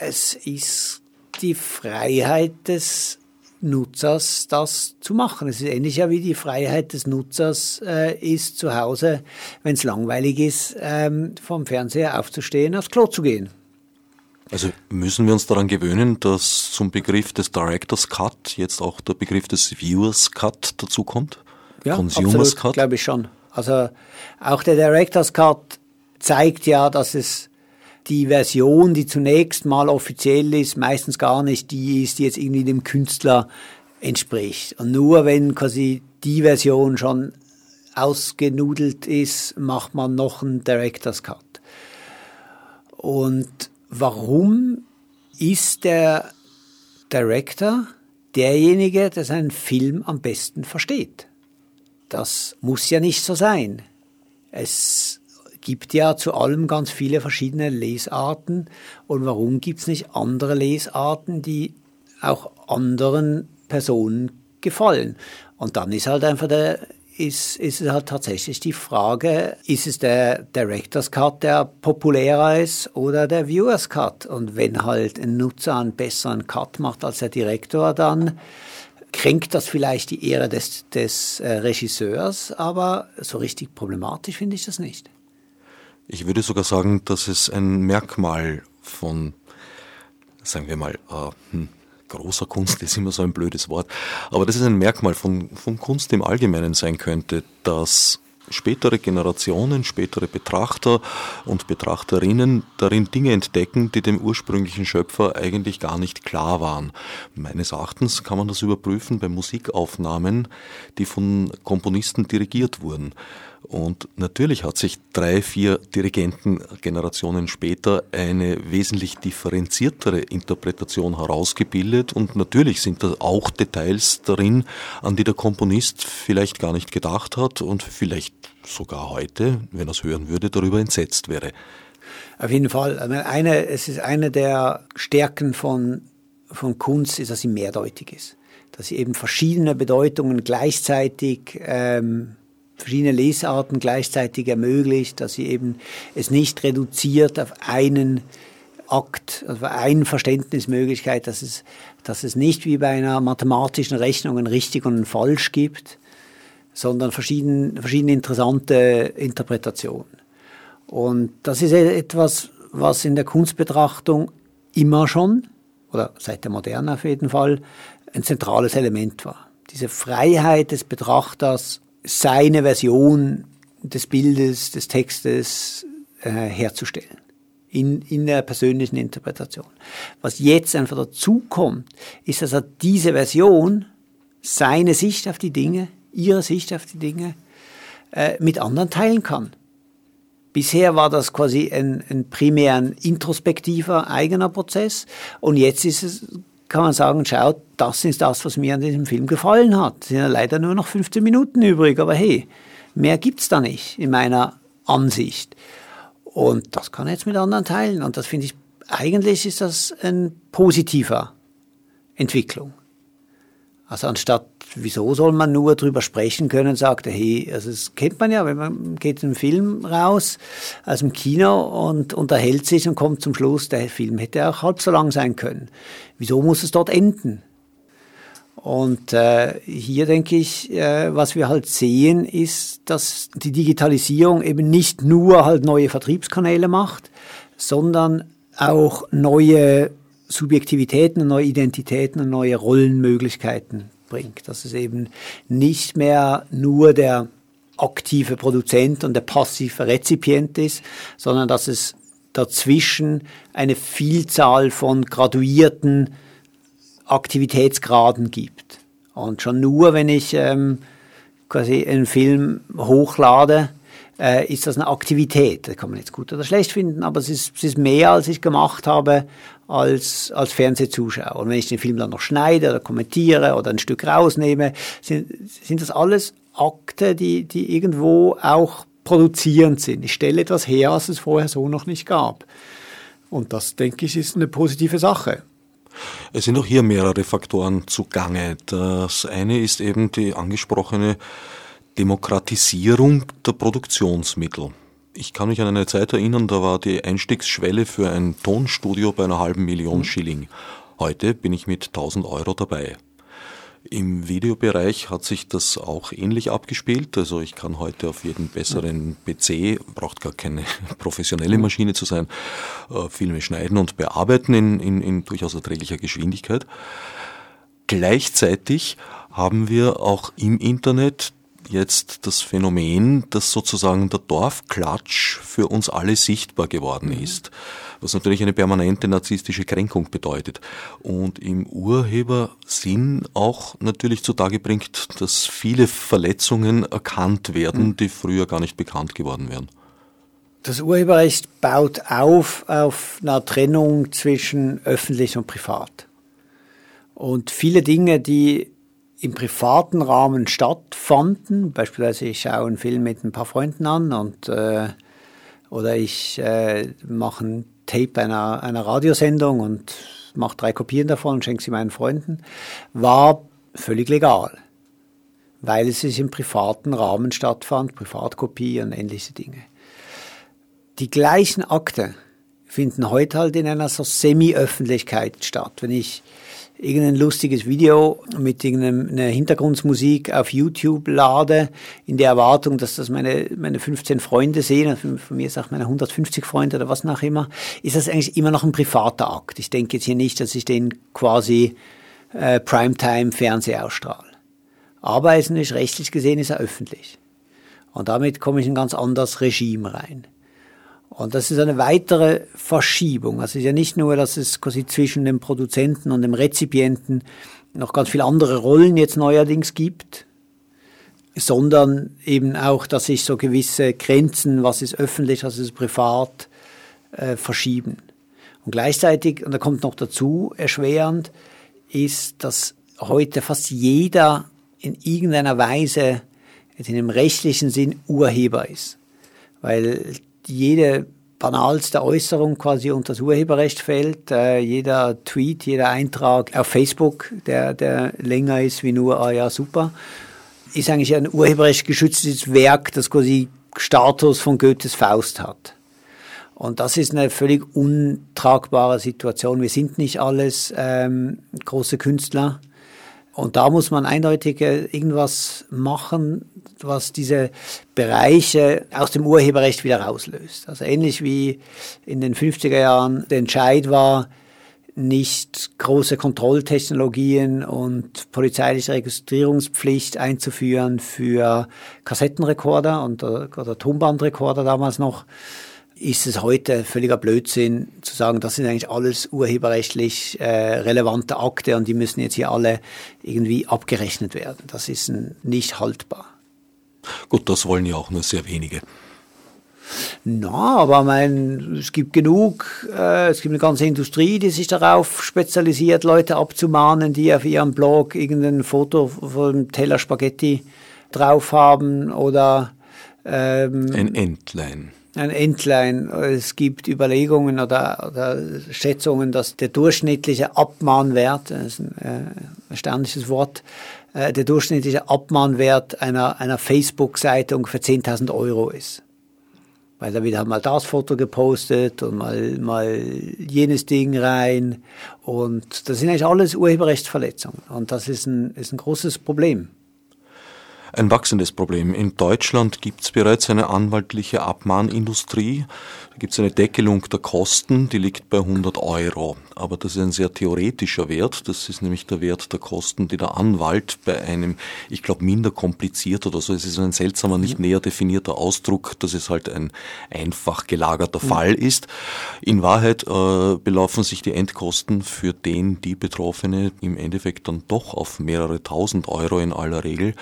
es ist die Freiheit des Nutzers das zu machen. Es ist ähnlich ja wie die Freiheit des Nutzers äh, ist zu Hause, wenn es langweilig ist, ähm, vom Fernseher aufzustehen, aufs Klo zu gehen. Also müssen wir uns daran gewöhnen, dass zum Begriff des Director's Cut jetzt auch der Begriff des Viewers Cut dazukommt? Ja, Consumers absolut, Cut? glaube ich schon. Also auch der Director's Cut zeigt ja, dass es die Version, die zunächst mal offiziell ist, meistens gar nicht die ist, die jetzt irgendwie dem Künstler entspricht. Und nur wenn quasi die Version schon ausgenudelt ist, macht man noch einen Director's Cut. Und warum ist der Director derjenige, der seinen Film am besten versteht? Das muss ja nicht so sein. Es gibt ja zu allem ganz viele verschiedene Lesarten. Und warum gibt es nicht andere Lesarten, die auch anderen Personen gefallen? Und dann ist halt einfach der, ist, ist es halt tatsächlich die Frage, ist es der Director's Cut, der populärer ist oder der Viewer's Cut? Und wenn halt ein Nutzer einen besseren Cut macht als der Direktor, dann kränkt das vielleicht die Ehre des, des äh, Regisseurs, aber so richtig problematisch finde ich das nicht. Ich würde sogar sagen, dass es ein Merkmal von, sagen wir mal, äh, hm, großer Kunst ist immer so ein blödes Wort, aber das ist ein Merkmal von, von Kunst im Allgemeinen sein könnte, dass spätere Generationen, spätere Betrachter und Betrachterinnen darin Dinge entdecken, die dem ursprünglichen Schöpfer eigentlich gar nicht klar waren. Meines Erachtens kann man das überprüfen bei Musikaufnahmen, die von Komponisten dirigiert wurden. Und natürlich hat sich drei, vier Dirigentengenerationen später eine wesentlich differenziertere Interpretation herausgebildet. Und natürlich sind da auch Details darin, an die der Komponist vielleicht gar nicht gedacht hat und vielleicht sogar heute, wenn er es hören würde, darüber entsetzt wäre. Auf jeden Fall. Eine, es ist eine der Stärken von, von Kunst, ist, dass sie mehrdeutig ist. Dass sie eben verschiedene Bedeutungen gleichzeitig ähm, verschiedene Lesarten gleichzeitig ermöglicht, dass sie eben es nicht reduziert auf einen Akt, also eine Verständnismöglichkeit, dass es, dass es nicht wie bei einer mathematischen Rechnung ein richtig und ein falsch gibt, sondern verschiedene, verschiedene interessante Interpretationen. Und das ist etwas, was in der Kunstbetrachtung immer schon oder seit der Moderne auf jeden Fall, ein zentrales Element war. Diese Freiheit des Betrachters, seine Version des Bildes, des Textes äh, herzustellen. In, in der persönlichen Interpretation. Was jetzt einfach dazu kommt, ist, dass er diese Version, seine Sicht auf die Dinge, ihre Sicht auf die Dinge, äh, mit anderen teilen kann. Bisher war das quasi ein, ein primär ein introspektiver eigener Prozess und jetzt ist es, kann man sagen, schaut, das ist das, was mir an diesem Film gefallen hat. Es sind ja leider nur noch 15 Minuten übrig, aber hey, mehr gibt's da nicht in meiner Ansicht. Und das kann er jetzt mit anderen teilen und das finde ich, eigentlich ist das ein positiver Entwicklung. Also anstatt, wieso soll man nur drüber sprechen können, sagt er, hey, also das kennt man ja, wenn man geht in einen Film raus aus dem Kino und unterhält sich und kommt zum Schluss, der Film hätte auch halb so lang sein können. Wieso muss es dort enden? Und äh, hier denke ich, äh, was wir halt sehen, ist, dass die Digitalisierung eben nicht nur halt neue Vertriebskanäle macht, sondern auch neue Subjektivitäten, neue Identitäten und neue Rollenmöglichkeiten bringt. Dass es eben nicht mehr nur der aktive Produzent und der passive Rezipient ist, sondern dass es dazwischen eine Vielzahl von graduierten Aktivitätsgraden gibt. Und schon nur, wenn ich ähm, quasi einen Film hochlade, äh, ist das eine Aktivität. Das kann man jetzt gut oder schlecht finden, aber es ist, es ist mehr, als ich gemacht habe als, als Fernsehzuschauer. Und wenn ich den Film dann noch schneide oder kommentiere oder ein Stück rausnehme, sind, sind das alles Akte, die, die irgendwo auch produzierend sind. Ich stelle etwas her, was es vorher so noch nicht gab. Und das, denke ich, ist eine positive Sache. Es sind auch hier mehrere Faktoren zugange. Das eine ist eben die angesprochene Demokratisierung der Produktionsmittel. Ich kann mich an eine Zeit erinnern, da war die Einstiegsschwelle für ein Tonstudio bei einer halben Million mhm. Schilling. Heute bin ich mit 1000 Euro dabei. Im Videobereich hat sich das auch ähnlich abgespielt. Also ich kann heute auf jeden besseren PC, braucht gar keine professionelle. Maschine zu sein, äh, Filme schneiden und bearbeiten in, in, in durchaus erträglicher Geschwindigkeit. Gleichzeitig haben wir auch im Internet jetzt das Phänomen, dass sozusagen der Dorfklatsch für uns alle sichtbar geworden mhm. ist, was natürlich eine permanente narzisstische Kränkung bedeutet und im Urhebersinn auch natürlich zutage bringt, dass viele Verletzungen erkannt werden, mhm. die früher gar nicht bekannt geworden wären. Das Urheberrecht baut auf auf einer Trennung zwischen öffentlich und privat. Und viele Dinge, die im privaten Rahmen stattfanden. Beispielsweise ich schaue einen Film mit ein paar Freunden an und äh, oder ich äh, mache ein Tape einer, einer Radiosendung und mache drei Kopien davon und schenke sie meinen Freunden, war völlig legal, weil es sich im privaten Rahmen stattfand, Privatkopie und ähnliche Dinge. Die gleichen Akte finden heute halt in einer so Semi-Öffentlichkeit statt. Wenn ich irgendein lustiges Video mit irgendeiner Hintergrundmusik auf YouTube lade, in der Erwartung, dass das meine, meine 15 Freunde sehen, von, von mir sagt meine 150 Freunde oder was nach immer, ist das eigentlich immer noch ein privater Akt. Ich denke jetzt hier nicht, dass ich den quasi äh, Primetime-Fernseh ausstrahle. Aber es ist rechtlich gesehen ist er öffentlich. Und damit komme ich in ein ganz anderes Regime rein. Und das ist eine weitere Verschiebung. Also es ist ja nicht nur, dass es quasi zwischen dem Produzenten und dem Rezipienten noch ganz viele andere Rollen jetzt neuerdings gibt, sondern eben auch, dass sich so gewisse Grenzen, was ist öffentlich, was ist privat, äh, verschieben. Und gleichzeitig, und da kommt noch dazu, erschwerend, ist, dass heute fast jeder in irgendeiner Weise, in einem rechtlichen Sinn, Urheber ist. Weil jede banalste Äußerung quasi unter das Urheberrecht fällt. Äh, jeder Tweet, jeder Eintrag auf Facebook, der, der länger ist wie nur, ah ja, super, ist eigentlich ein urheberrecht geschütztes Werk, das quasi Status von Goethes Faust hat. Und das ist eine völlig untragbare Situation. Wir sind nicht alles ähm, große Künstler. Und da muss man eindeutig äh, irgendwas machen, was diese Bereiche aus dem Urheberrecht wieder rauslöst. Also ähnlich wie in den 50er Jahren der Entscheid war, nicht große Kontrolltechnologien und polizeiliche Registrierungspflicht einzuführen für Kassettenrekorder und, oder Tonbandrekorder damals noch, ist es heute völliger Blödsinn zu sagen, das sind eigentlich alles urheberrechtlich äh, relevante Akte und die müssen jetzt hier alle irgendwie abgerechnet werden. Das ist nicht haltbar. Gut, das wollen ja auch nur sehr wenige. Na, aber mein, es gibt genug, äh, es gibt eine ganze Industrie, die sich darauf spezialisiert, Leute abzumahnen, die auf ihrem Blog irgendein Foto von Teller Spaghetti drauf haben oder ähm, ein Entlein ein Entlein. Es gibt Überlegungen oder, oder, Schätzungen, dass der durchschnittliche Abmahnwert, das ist ein äh, erstaunliches Wort, äh, der durchschnittliche Abmahnwert einer, einer Facebook-Seite ungefähr 10.000 Euro ist. Weil da wieder mal das Foto gepostet und mal, mal jenes Ding rein. Und das sind eigentlich alles Urheberrechtsverletzungen. Und das ist ein, ist ein großes Problem ein wachsendes Problem. In Deutschland gibt es bereits eine anwaltliche Abmahnindustrie. Da gibt es eine Deckelung der Kosten, die liegt bei 100 Euro. Aber das ist ein sehr theoretischer Wert. Das ist nämlich der Wert der Kosten, die der Anwalt bei einem, ich glaube, minder kompliziert oder so, es ist ein seltsamer, nicht näher definierter Ausdruck, dass es halt ein einfach gelagerter mhm. Fall ist. In Wahrheit äh, belaufen sich die Endkosten für den, die Betroffene im Endeffekt dann doch auf mehrere tausend Euro in aller Regel,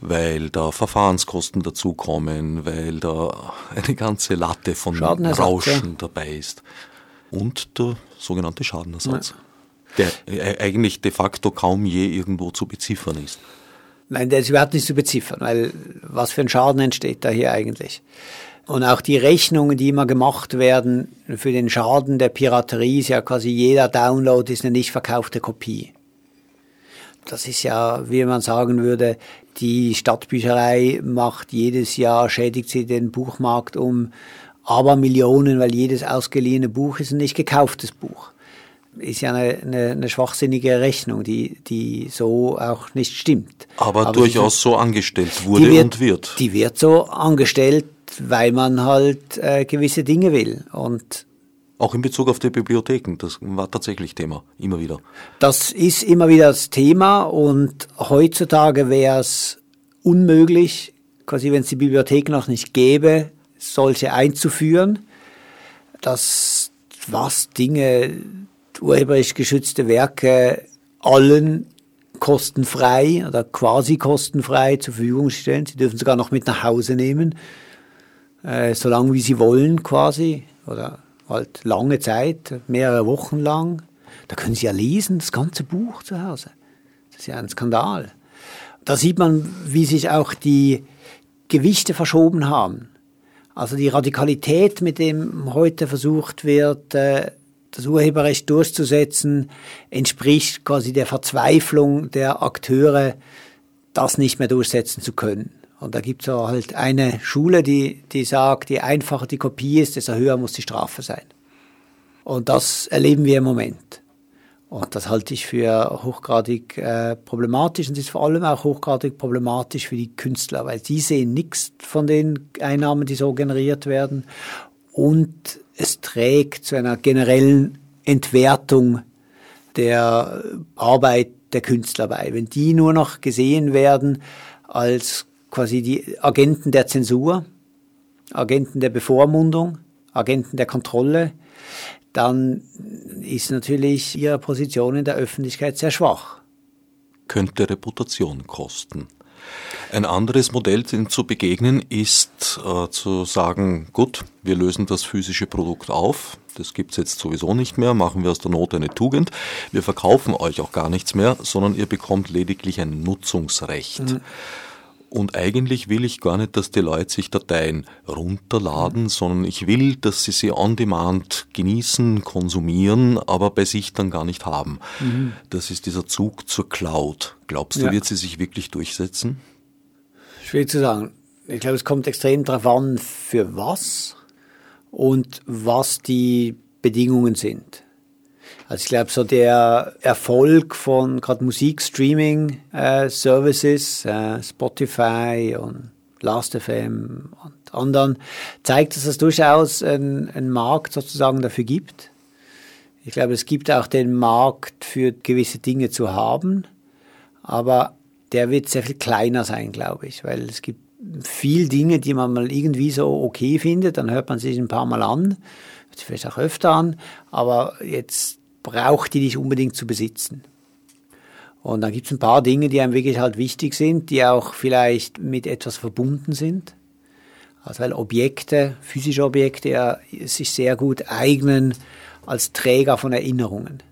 weil da Verfahrenskosten dazukommen, weil da eine ganze Latte von Rauschen ja. dabei ist. Und der sogenannte Schadenersatz, ja. der eigentlich de facto kaum je irgendwo zu beziffern ist. Nein, der ist überhaupt nicht zu beziffern, weil was für ein Schaden entsteht da hier eigentlich? Und auch die Rechnungen, die immer gemacht werden für den Schaden der Piraterie, ist ja quasi jeder Download ist eine nicht verkaufte Kopie. Das ist ja, wie man sagen würde, die Stadtbücherei macht jedes Jahr, schädigt sie den Buchmarkt um aber Millionen, weil jedes ausgeliehene Buch ist ein nicht gekauftes Buch. Ist ja eine, eine, eine schwachsinnige Rechnung, die, die so auch nicht stimmt. Aber, aber durchaus so angestellt wurde wird, und wird. Die wird so angestellt, weil man halt äh, gewisse Dinge will. Und auch in Bezug auf die Bibliotheken, das war tatsächlich Thema, immer wieder. Das ist immer wieder das Thema und heutzutage wäre es unmöglich, quasi wenn es die Bibliothek noch nicht gäbe, solche einzuführen, dass was Dinge, urheberrecht geschützte Werke allen kostenfrei oder quasi kostenfrei zur Verfügung stellen. Sie dürfen sogar noch mit nach Hause nehmen, äh, so lange wie sie wollen quasi oder halt lange Zeit, mehrere Wochen lang. Da können Sie ja lesen, das ganze Buch zu Hause. Das ist ja ein Skandal. Da sieht man, wie sich auch die Gewichte verschoben haben. Also die Radikalität, mit dem heute versucht wird, äh, das Urheberrecht durchzusetzen, entspricht quasi der Verzweiflung der Akteure, das nicht mehr durchsetzen zu können. Und da gibt es halt eine Schule, die, die sagt, je einfacher die Kopie ist, desto höher muss die Strafe sein. Und das erleben wir im Moment. Und das halte ich für hochgradig äh, problematisch und ist vor allem auch hochgradig problematisch für die Künstler, weil die sehen nichts von den Einnahmen, die so generiert werden. Und es trägt zu einer generellen Entwertung der Arbeit der Künstler bei. Wenn die nur noch gesehen werden als quasi die Agenten der Zensur, Agenten der Bevormundung, Agenten der Kontrolle, dann ist natürlich ihre Position in der Öffentlichkeit sehr schwach. Könnte Reputation kosten. Ein anderes Modell, dem zu begegnen, ist äh, zu sagen, gut, wir lösen das physische Produkt auf, das gibt es jetzt sowieso nicht mehr, machen wir aus der Not eine Tugend, wir verkaufen euch auch gar nichts mehr, sondern ihr bekommt lediglich ein Nutzungsrecht. Mhm. Und eigentlich will ich gar nicht, dass die Leute sich Dateien runterladen, sondern ich will, dass sie sie on demand genießen, konsumieren, aber bei sich dann gar nicht haben. Mhm. Das ist dieser Zug zur Cloud. Glaubst du, ja. wird sie sich wirklich durchsetzen? Schwierig zu sagen. Ich glaube, es kommt extrem darauf an, für was und was die Bedingungen sind. Also ich glaube, so der Erfolg von gerade Musikstreaming-Services, äh, äh, Spotify und Last.fm und anderen, zeigt, dass es durchaus einen, Markt sozusagen dafür gibt. Ich glaube, es gibt auch den Markt für gewisse Dinge zu haben, aber der wird sehr viel kleiner sein, glaube ich, weil es gibt viel Dinge, die man mal irgendwie so okay findet, dann hört man sich ein paar Mal an, vielleicht auch öfter an, aber jetzt braucht die nicht unbedingt zu besitzen. Und dann gibt es ein paar Dinge, die einem wirklich halt wichtig sind, die auch vielleicht mit etwas verbunden sind. Also weil Objekte, physische Objekte ja sich sehr gut eignen als Träger von Erinnerungen.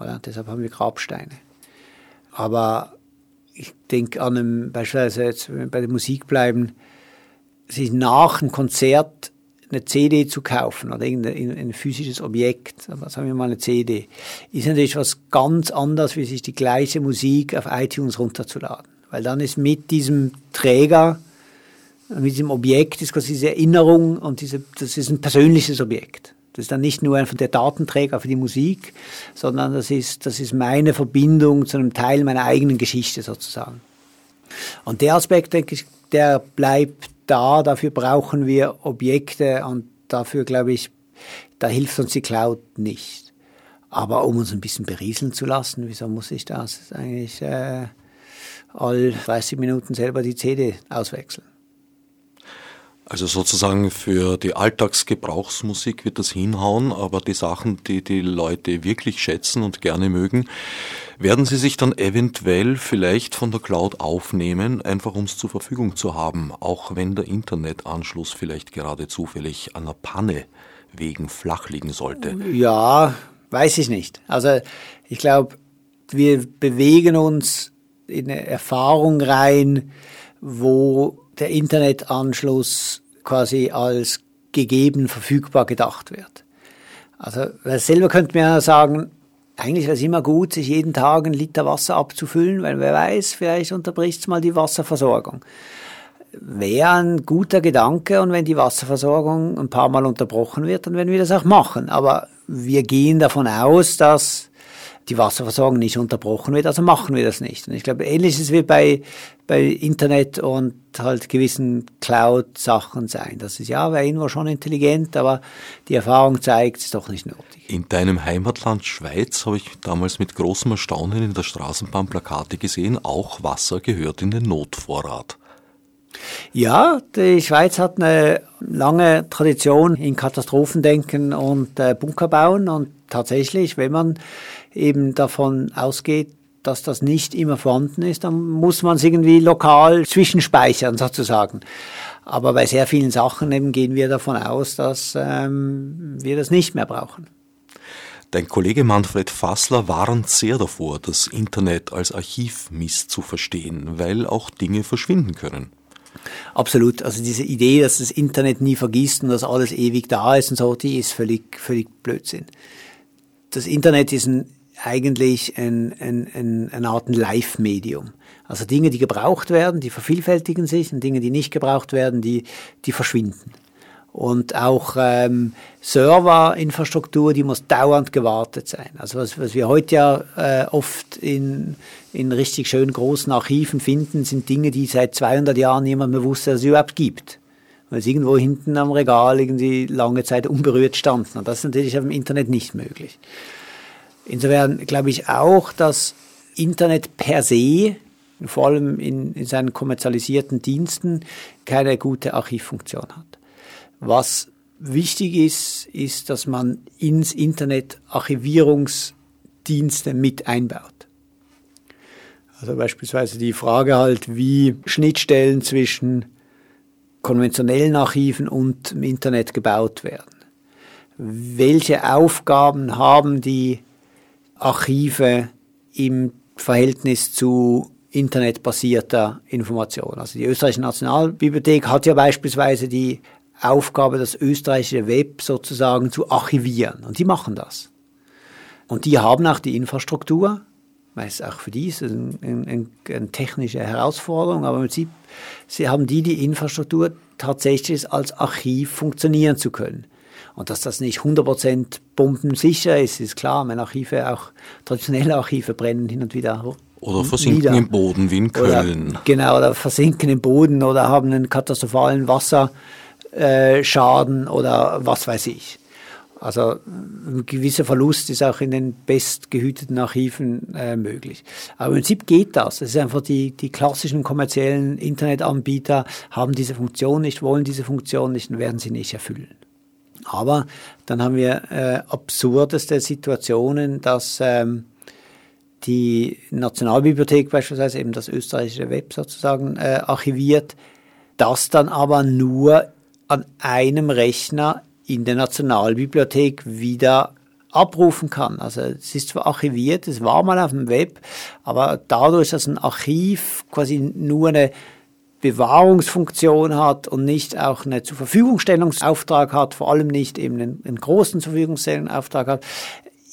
Oder? Deshalb haben wir Grabsteine. Aber ich denke an einem, beispielsweise jetzt bei der Musik bleiben, sich nach einem Konzert eine CD zu kaufen oder irgendein ein physisches Objekt, aber sagen wir mal eine CD, ist natürlich was ganz anderes, wie sich die gleiche Musik auf iTunes runterzuladen. Weil dann ist mit diesem Träger, mit diesem Objekt, ist quasi diese Erinnerung und diese, das ist ein persönliches Objekt. Das ist dann nicht nur einfach der Datenträger für die Musik, sondern das ist, das ist meine Verbindung zu einem Teil meiner eigenen Geschichte sozusagen. Und der Aspekt, denke ich, der bleibt da. Dafür brauchen wir Objekte und dafür, glaube ich, da hilft uns die Cloud nicht. Aber um uns ein bisschen berieseln zu lassen, wieso muss ich das eigentlich äh, all 30 Minuten selber die CD auswechseln? Also sozusagen für die Alltagsgebrauchsmusik wird das hinhauen, aber die Sachen, die die Leute wirklich schätzen und gerne mögen, werden sie sich dann eventuell vielleicht von der Cloud aufnehmen, einfach um es zur Verfügung zu haben, auch wenn der Internetanschluss vielleicht gerade zufällig an der Panne wegen flach liegen sollte. Ja, weiß ich nicht. Also ich glaube, wir bewegen uns in eine Erfahrung rein, wo der Internetanschluss quasi als gegeben verfügbar gedacht wird. Also selber könnte man ja sagen, eigentlich wäre es immer gut, sich jeden Tag einen Liter Wasser abzufüllen, weil wer weiß, vielleicht unterbricht es mal die Wasserversorgung. Wäre ein guter Gedanke und wenn die Wasserversorgung ein paar Mal unterbrochen wird, dann werden wir das auch machen. Aber wir gehen davon aus, dass die Wasserversorgung nicht unterbrochen wird, also machen wir das nicht. Und ich glaube, ähnliches wird bei, bei Internet und halt gewissen Cloud-Sachen sein. Das ist ja, wäre irgendwo schon intelligent, aber die Erfahrung zeigt, es ist doch nicht nötig. In deinem Heimatland Schweiz habe ich damals mit großem Erstaunen in der Straßenbahn Plakate gesehen, auch Wasser gehört in den Notvorrat. Ja, die Schweiz hat eine lange Tradition in Katastrophendenken und äh, Bunkerbauen und tatsächlich, wenn man eben davon ausgeht, dass das nicht immer vorhanden ist, dann muss man es irgendwie lokal zwischenspeichern sozusagen. Aber bei sehr vielen Sachen eben gehen wir davon aus, dass ähm, wir das nicht mehr brauchen. Dein Kollege Manfred Fassler warnt sehr davor, das Internet als Archiv misszuverstehen, weil auch Dinge verschwinden können. Absolut. Also diese Idee, dass das Internet nie vergisst und dass alles ewig da ist und so, die ist völlig, völlig Blödsinn. Das Internet ist ein eigentlich ein, ein, ein, eine Art Live-Medium. Also Dinge, die gebraucht werden, die vervielfältigen sich und Dinge, die nicht gebraucht werden, die, die verschwinden. Und auch ähm, Serverinfrastruktur, die muss dauernd gewartet sein. Also was, was wir heute ja äh, oft in, in richtig schön großen Archiven finden, sind Dinge, die seit 200 Jahren niemand mehr wusste, dass es überhaupt gibt. Weil es irgendwo hinten am Regal irgendwie lange Zeit unberührt standen. Und das ist natürlich dem Internet nicht möglich. Insofern glaube ich auch, dass Internet per se, vor allem in, in seinen kommerzialisierten Diensten, keine gute Archivfunktion hat. Was wichtig ist, ist, dass man ins Internet Archivierungsdienste mit einbaut. Also beispielsweise die Frage halt, wie Schnittstellen zwischen konventionellen Archiven und im Internet gebaut werden. Welche Aufgaben haben die Archive im Verhältnis zu internetbasierter Information. Also die Österreichische Nationalbibliothek hat ja beispielsweise die Aufgabe, das österreichische Web sozusagen zu archivieren. Und die machen das. Und die haben auch die Infrastruktur, weil es auch für die ist eine, eine, eine technische Herausforderung, aber im Prinzip sie haben die die Infrastruktur tatsächlich als Archiv funktionieren zu können. Und dass das nicht 100% bombensicher ist, ist klar. Meine Archive, auch traditionelle Archive, brennen hin und wieder. Oder versinken wieder. im Boden wie in Köln. Oder, genau, oder versinken im Boden oder haben einen katastrophalen Wasserschaden oder was weiß ich. Also ein gewisser Verlust ist auch in den bestgehüteten Archiven äh, möglich. Aber im Prinzip geht das. Das ist einfach die, die klassischen kommerziellen Internetanbieter haben diese Funktion nicht, wollen diese Funktion nicht und werden sie nicht erfüllen. Aber dann haben wir äh, absurdeste Situationen, dass ähm, die Nationalbibliothek beispielsweise eben das österreichische Web sozusagen äh, archiviert, das dann aber nur an einem Rechner in der Nationalbibliothek wieder abrufen kann. Also es ist zwar archiviert, es war mal auf dem Web, aber dadurch, dass ein Archiv quasi nur eine Bewahrungsfunktion hat und nicht auch eine zur Verfügungstellungsauftrag hat, vor allem nicht eben einen, einen großen Zurverfügungstellungsauftrag hat,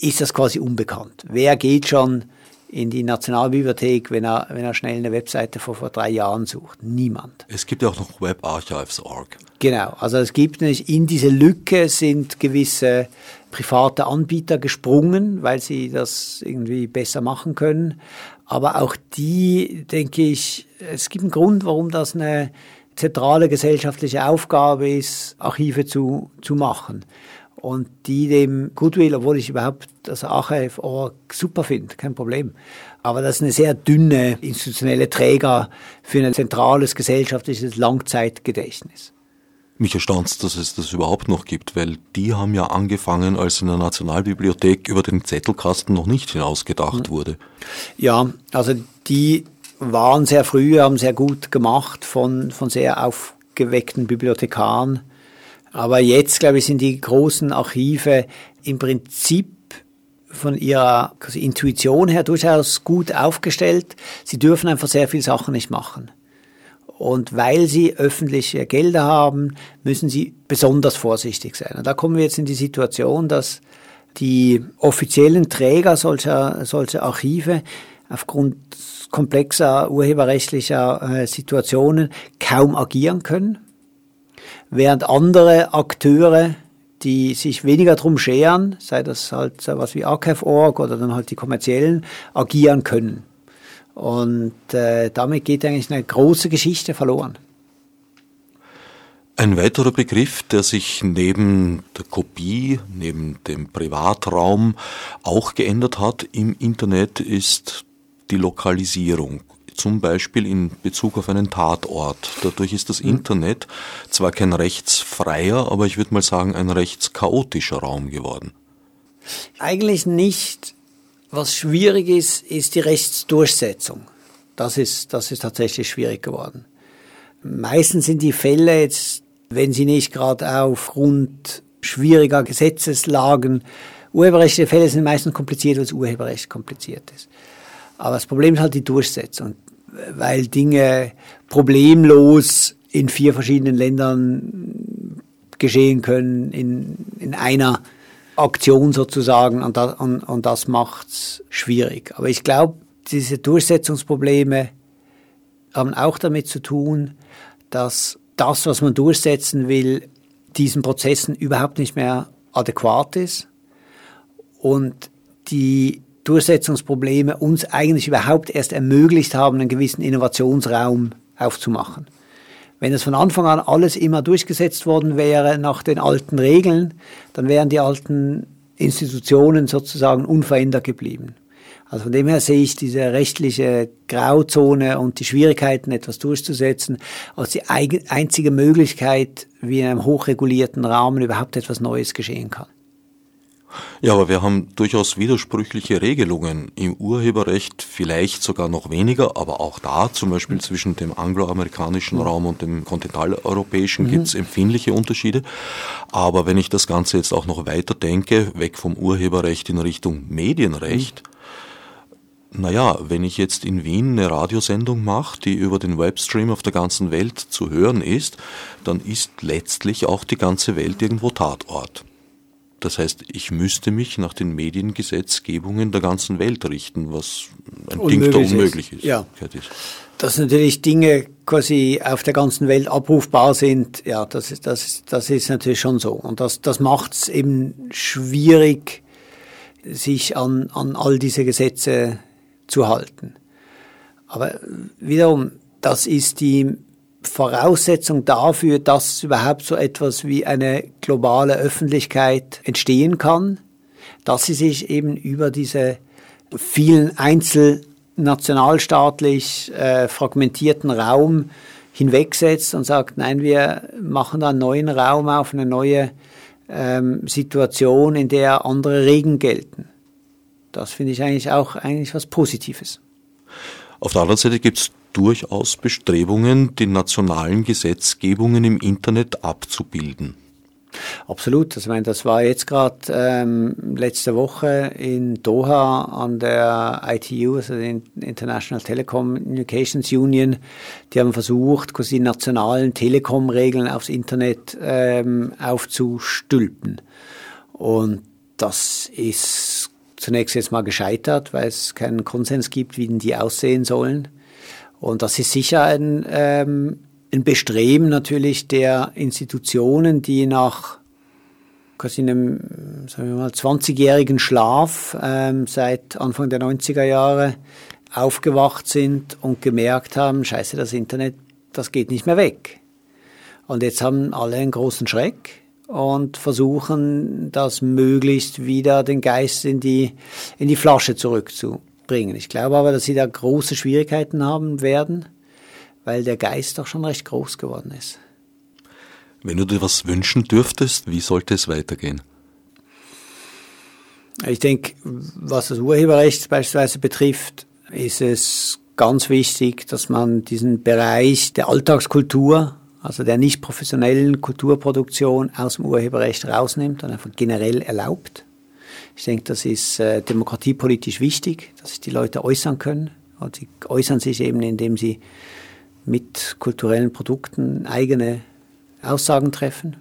ist das quasi unbekannt. Wer geht schon in die Nationalbibliothek, wenn er, wenn er schnell eine Webseite vor, vor drei Jahren sucht. Niemand. Es gibt ja auch noch WebArchives.org. Genau, also es gibt nicht, in diese Lücke sind gewisse private Anbieter gesprungen, weil sie das irgendwie besser machen können. Aber auch die, denke ich, es gibt einen Grund, warum das eine zentrale gesellschaftliche Aufgabe ist, Archive zu, zu machen und die dem Goodwill, obwohl ich überhaupt das Archive.org super finde, kein Problem. Aber das ist eine sehr dünne institutionelle Träger für ein zentrales gesellschaftliches Langzeitgedächtnis. Mich erstaunt dass es das überhaupt noch gibt, weil die haben ja angefangen, als in der Nationalbibliothek über den Zettelkasten noch nicht hinausgedacht wurde. Ja, also die waren sehr früh, haben sehr gut gemacht von, von sehr aufgeweckten Bibliothekaren aber jetzt, glaube ich, sind die großen Archive im Prinzip von ihrer Intuition her durchaus gut aufgestellt. Sie dürfen einfach sehr viele Sachen nicht machen. Und weil sie öffentliche Gelder haben, müssen sie besonders vorsichtig sein. Und da kommen wir jetzt in die Situation, dass die offiziellen Träger solcher, solcher Archive aufgrund komplexer urheberrechtlicher äh, Situationen kaum agieren können während andere Akteure, die sich weniger drum scheren, sei das halt so was wie Archive.org oder dann halt die kommerziellen, agieren können. Und äh, damit geht eigentlich eine große Geschichte verloren. Ein weiterer Begriff, der sich neben der Kopie, neben dem Privatraum auch geändert hat im Internet, ist die Lokalisierung zum Beispiel in Bezug auf einen Tatort. Dadurch ist das mhm. Internet zwar kein rechtsfreier, aber ich würde mal sagen ein rechtschaotischer Raum geworden. Eigentlich nicht. Was schwierig ist, ist die Rechtsdurchsetzung. Das ist, das ist tatsächlich schwierig geworden. Meistens sind die Fälle jetzt, wenn sie nicht gerade aufgrund schwieriger Gesetzeslagen, urheberrechtliche Fälle sind meistens kompliziert, weil das Urheberrecht kompliziert ist. Aber das Problem ist halt die Durchsetzung weil Dinge problemlos in vier verschiedenen Ländern geschehen können, in, in einer Aktion sozusagen, und, das, und, und das macht's schwierig. Aber ich glaube, diese Durchsetzungsprobleme haben auch damit zu tun, dass das, was man durchsetzen will, diesen Prozessen überhaupt nicht mehr adäquat ist und die Durchsetzungsprobleme uns eigentlich überhaupt erst ermöglicht haben, einen gewissen Innovationsraum aufzumachen. Wenn es von Anfang an alles immer durchgesetzt worden wäre nach den alten Regeln, dann wären die alten Institutionen sozusagen unverändert geblieben. Also von dem her sehe ich diese rechtliche Grauzone und die Schwierigkeiten, etwas durchzusetzen, als die einzige Möglichkeit, wie in einem hochregulierten Rahmen überhaupt etwas Neues geschehen kann. Ja, aber wir haben durchaus widersprüchliche Regelungen im Urheberrecht, vielleicht sogar noch weniger, aber auch da, zum Beispiel zwischen dem angloamerikanischen mhm. Raum und dem kontinentaleuropäischen, mhm. gibt es empfindliche Unterschiede. Aber wenn ich das Ganze jetzt auch noch weiter denke, weg vom Urheberrecht in Richtung Medienrecht, mhm. naja, wenn ich jetzt in Wien eine Radiosendung mache, die über den Webstream auf der ganzen Welt zu hören ist, dann ist letztlich auch die ganze Welt irgendwo Tatort. Das heißt, ich müsste mich nach den Mediengesetzgebungen der ganzen Welt richten, was ein unmöglich Ding der unmöglich ist. ist. Ja. Dass natürlich Dinge quasi auf der ganzen Welt abrufbar sind, ja, das ist, das ist, das ist natürlich schon so. Und das, das macht es eben schwierig, sich an, an all diese Gesetze zu halten. Aber wiederum, das ist die Voraussetzung dafür, dass überhaupt so etwas wie eine globale Öffentlichkeit entstehen kann, dass sie sich eben über diese vielen einzelnationalstaatlich äh, fragmentierten Raum hinwegsetzt und sagt, nein, wir machen da einen neuen Raum auf, eine neue ähm, Situation, in der andere Regeln gelten. Das finde ich eigentlich auch eigentlich was Positives. Auf der anderen Seite gibt es durchaus Bestrebungen, die nationalen Gesetzgebungen im Internet abzubilden. Absolut. Also, ich meine, das war jetzt gerade ähm, letzte Woche in Doha an der ITU, also der International Telecommunications Union. Die haben versucht, quasi nationalen Telekom-Regeln aufs Internet ähm, aufzustülpen. Und das ist zunächst jetzt mal gescheitert, weil es keinen Konsens gibt, wie denn die aussehen sollen. Und das ist sicher ein ähm, ein Bestreben natürlich der Institutionen, die nach quasi einem, sagen wir mal, 20-jährigen Schlaf ähm, seit Anfang der 90er Jahre aufgewacht sind und gemerkt haben, scheiße, das Internet, das geht nicht mehr weg. Und jetzt haben alle einen großen Schreck und versuchen, das möglichst wieder den Geist in die, in die Flasche zurückzubringen. Ich glaube aber, dass sie da große Schwierigkeiten haben werden weil der Geist doch schon recht groß geworden ist. Wenn du dir was wünschen dürftest, wie sollte es weitergehen? Ich denke, was das Urheberrecht beispielsweise betrifft, ist es ganz wichtig, dass man diesen Bereich der Alltagskultur, also der nicht professionellen Kulturproduktion aus dem Urheberrecht rausnimmt und einfach generell erlaubt. Ich denke, das ist äh, demokratiepolitisch wichtig, dass sich die Leute äußern können. Und sie äußern sich eben, indem sie mit kulturellen Produkten eigene Aussagen treffen,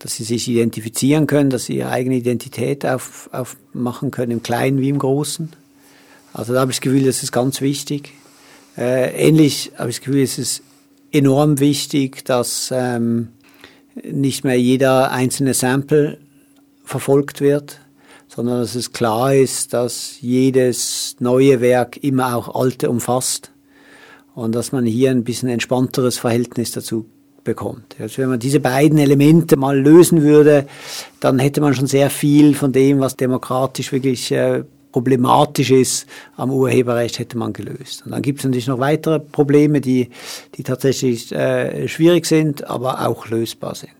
dass sie sich identifizieren können, dass sie ihre eigene Identität auf, aufmachen können, im Kleinen wie im Großen. Also da habe ich das Gefühl, das ist ganz wichtig. Äh, ähnlich habe ich das Gefühl, es ist enorm wichtig, dass ähm, nicht mehr jeder einzelne Sample verfolgt wird, sondern dass es klar ist, dass jedes neue Werk immer auch alte umfasst und dass man hier ein bisschen entspannteres Verhältnis dazu bekommt. Also wenn man diese beiden Elemente mal lösen würde, dann hätte man schon sehr viel von dem, was demokratisch wirklich äh, problematisch ist am Urheberrecht, hätte man gelöst. Und dann gibt es natürlich noch weitere Probleme, die, die tatsächlich äh, schwierig sind, aber auch lösbar sind.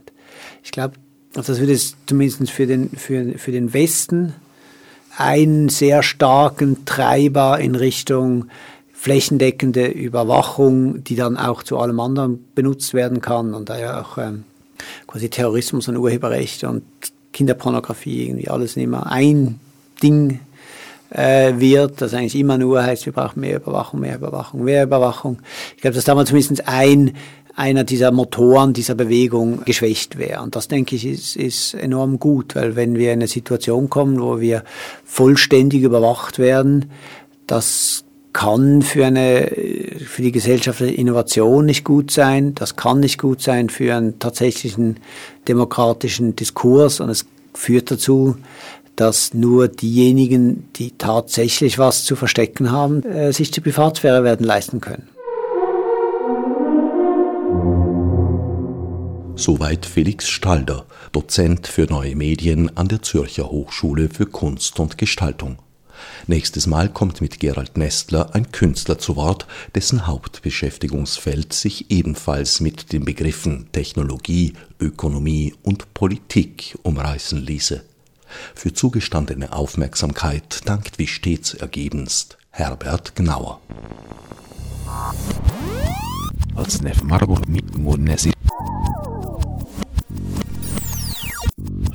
Ich glaube, also das würde es zumindest für den, für, für den Westen einen sehr starken Treiber in Richtung flächendeckende Überwachung, die dann auch zu allem anderen benutzt werden kann und da ja auch ähm, quasi Terrorismus und Urheberrecht und Kinderpornografie irgendwie alles immer ein Ding äh, wird, das eigentlich immer nur heißt, wir brauchen mehr Überwachung, mehr Überwachung, mehr Überwachung. Ich glaube, dass da mal zumindest ein einer dieser Motoren dieser Bewegung geschwächt wäre. Und das, denke ich, ist, ist enorm gut, weil wenn wir in eine Situation kommen, wo wir vollständig überwacht werden, das kann für eine, für die gesellschaftliche Innovation nicht gut sein. Das kann nicht gut sein für einen tatsächlichen demokratischen Diskurs und es führt dazu, dass nur diejenigen, die tatsächlich was zu verstecken haben, äh, sich die Privatsphäre werden leisten können. Soweit Felix Stalder, Dozent für neue Medien an der Zürcher Hochschule für Kunst und Gestaltung. Nächstes Mal kommt mit Gerald Nestler ein Künstler zu Wort, dessen Hauptbeschäftigungsfeld sich ebenfalls mit den Begriffen Technologie, Ökonomie und Politik umreißen ließe. Für zugestandene Aufmerksamkeit dankt wie stets ergebenst Herbert Gnauer.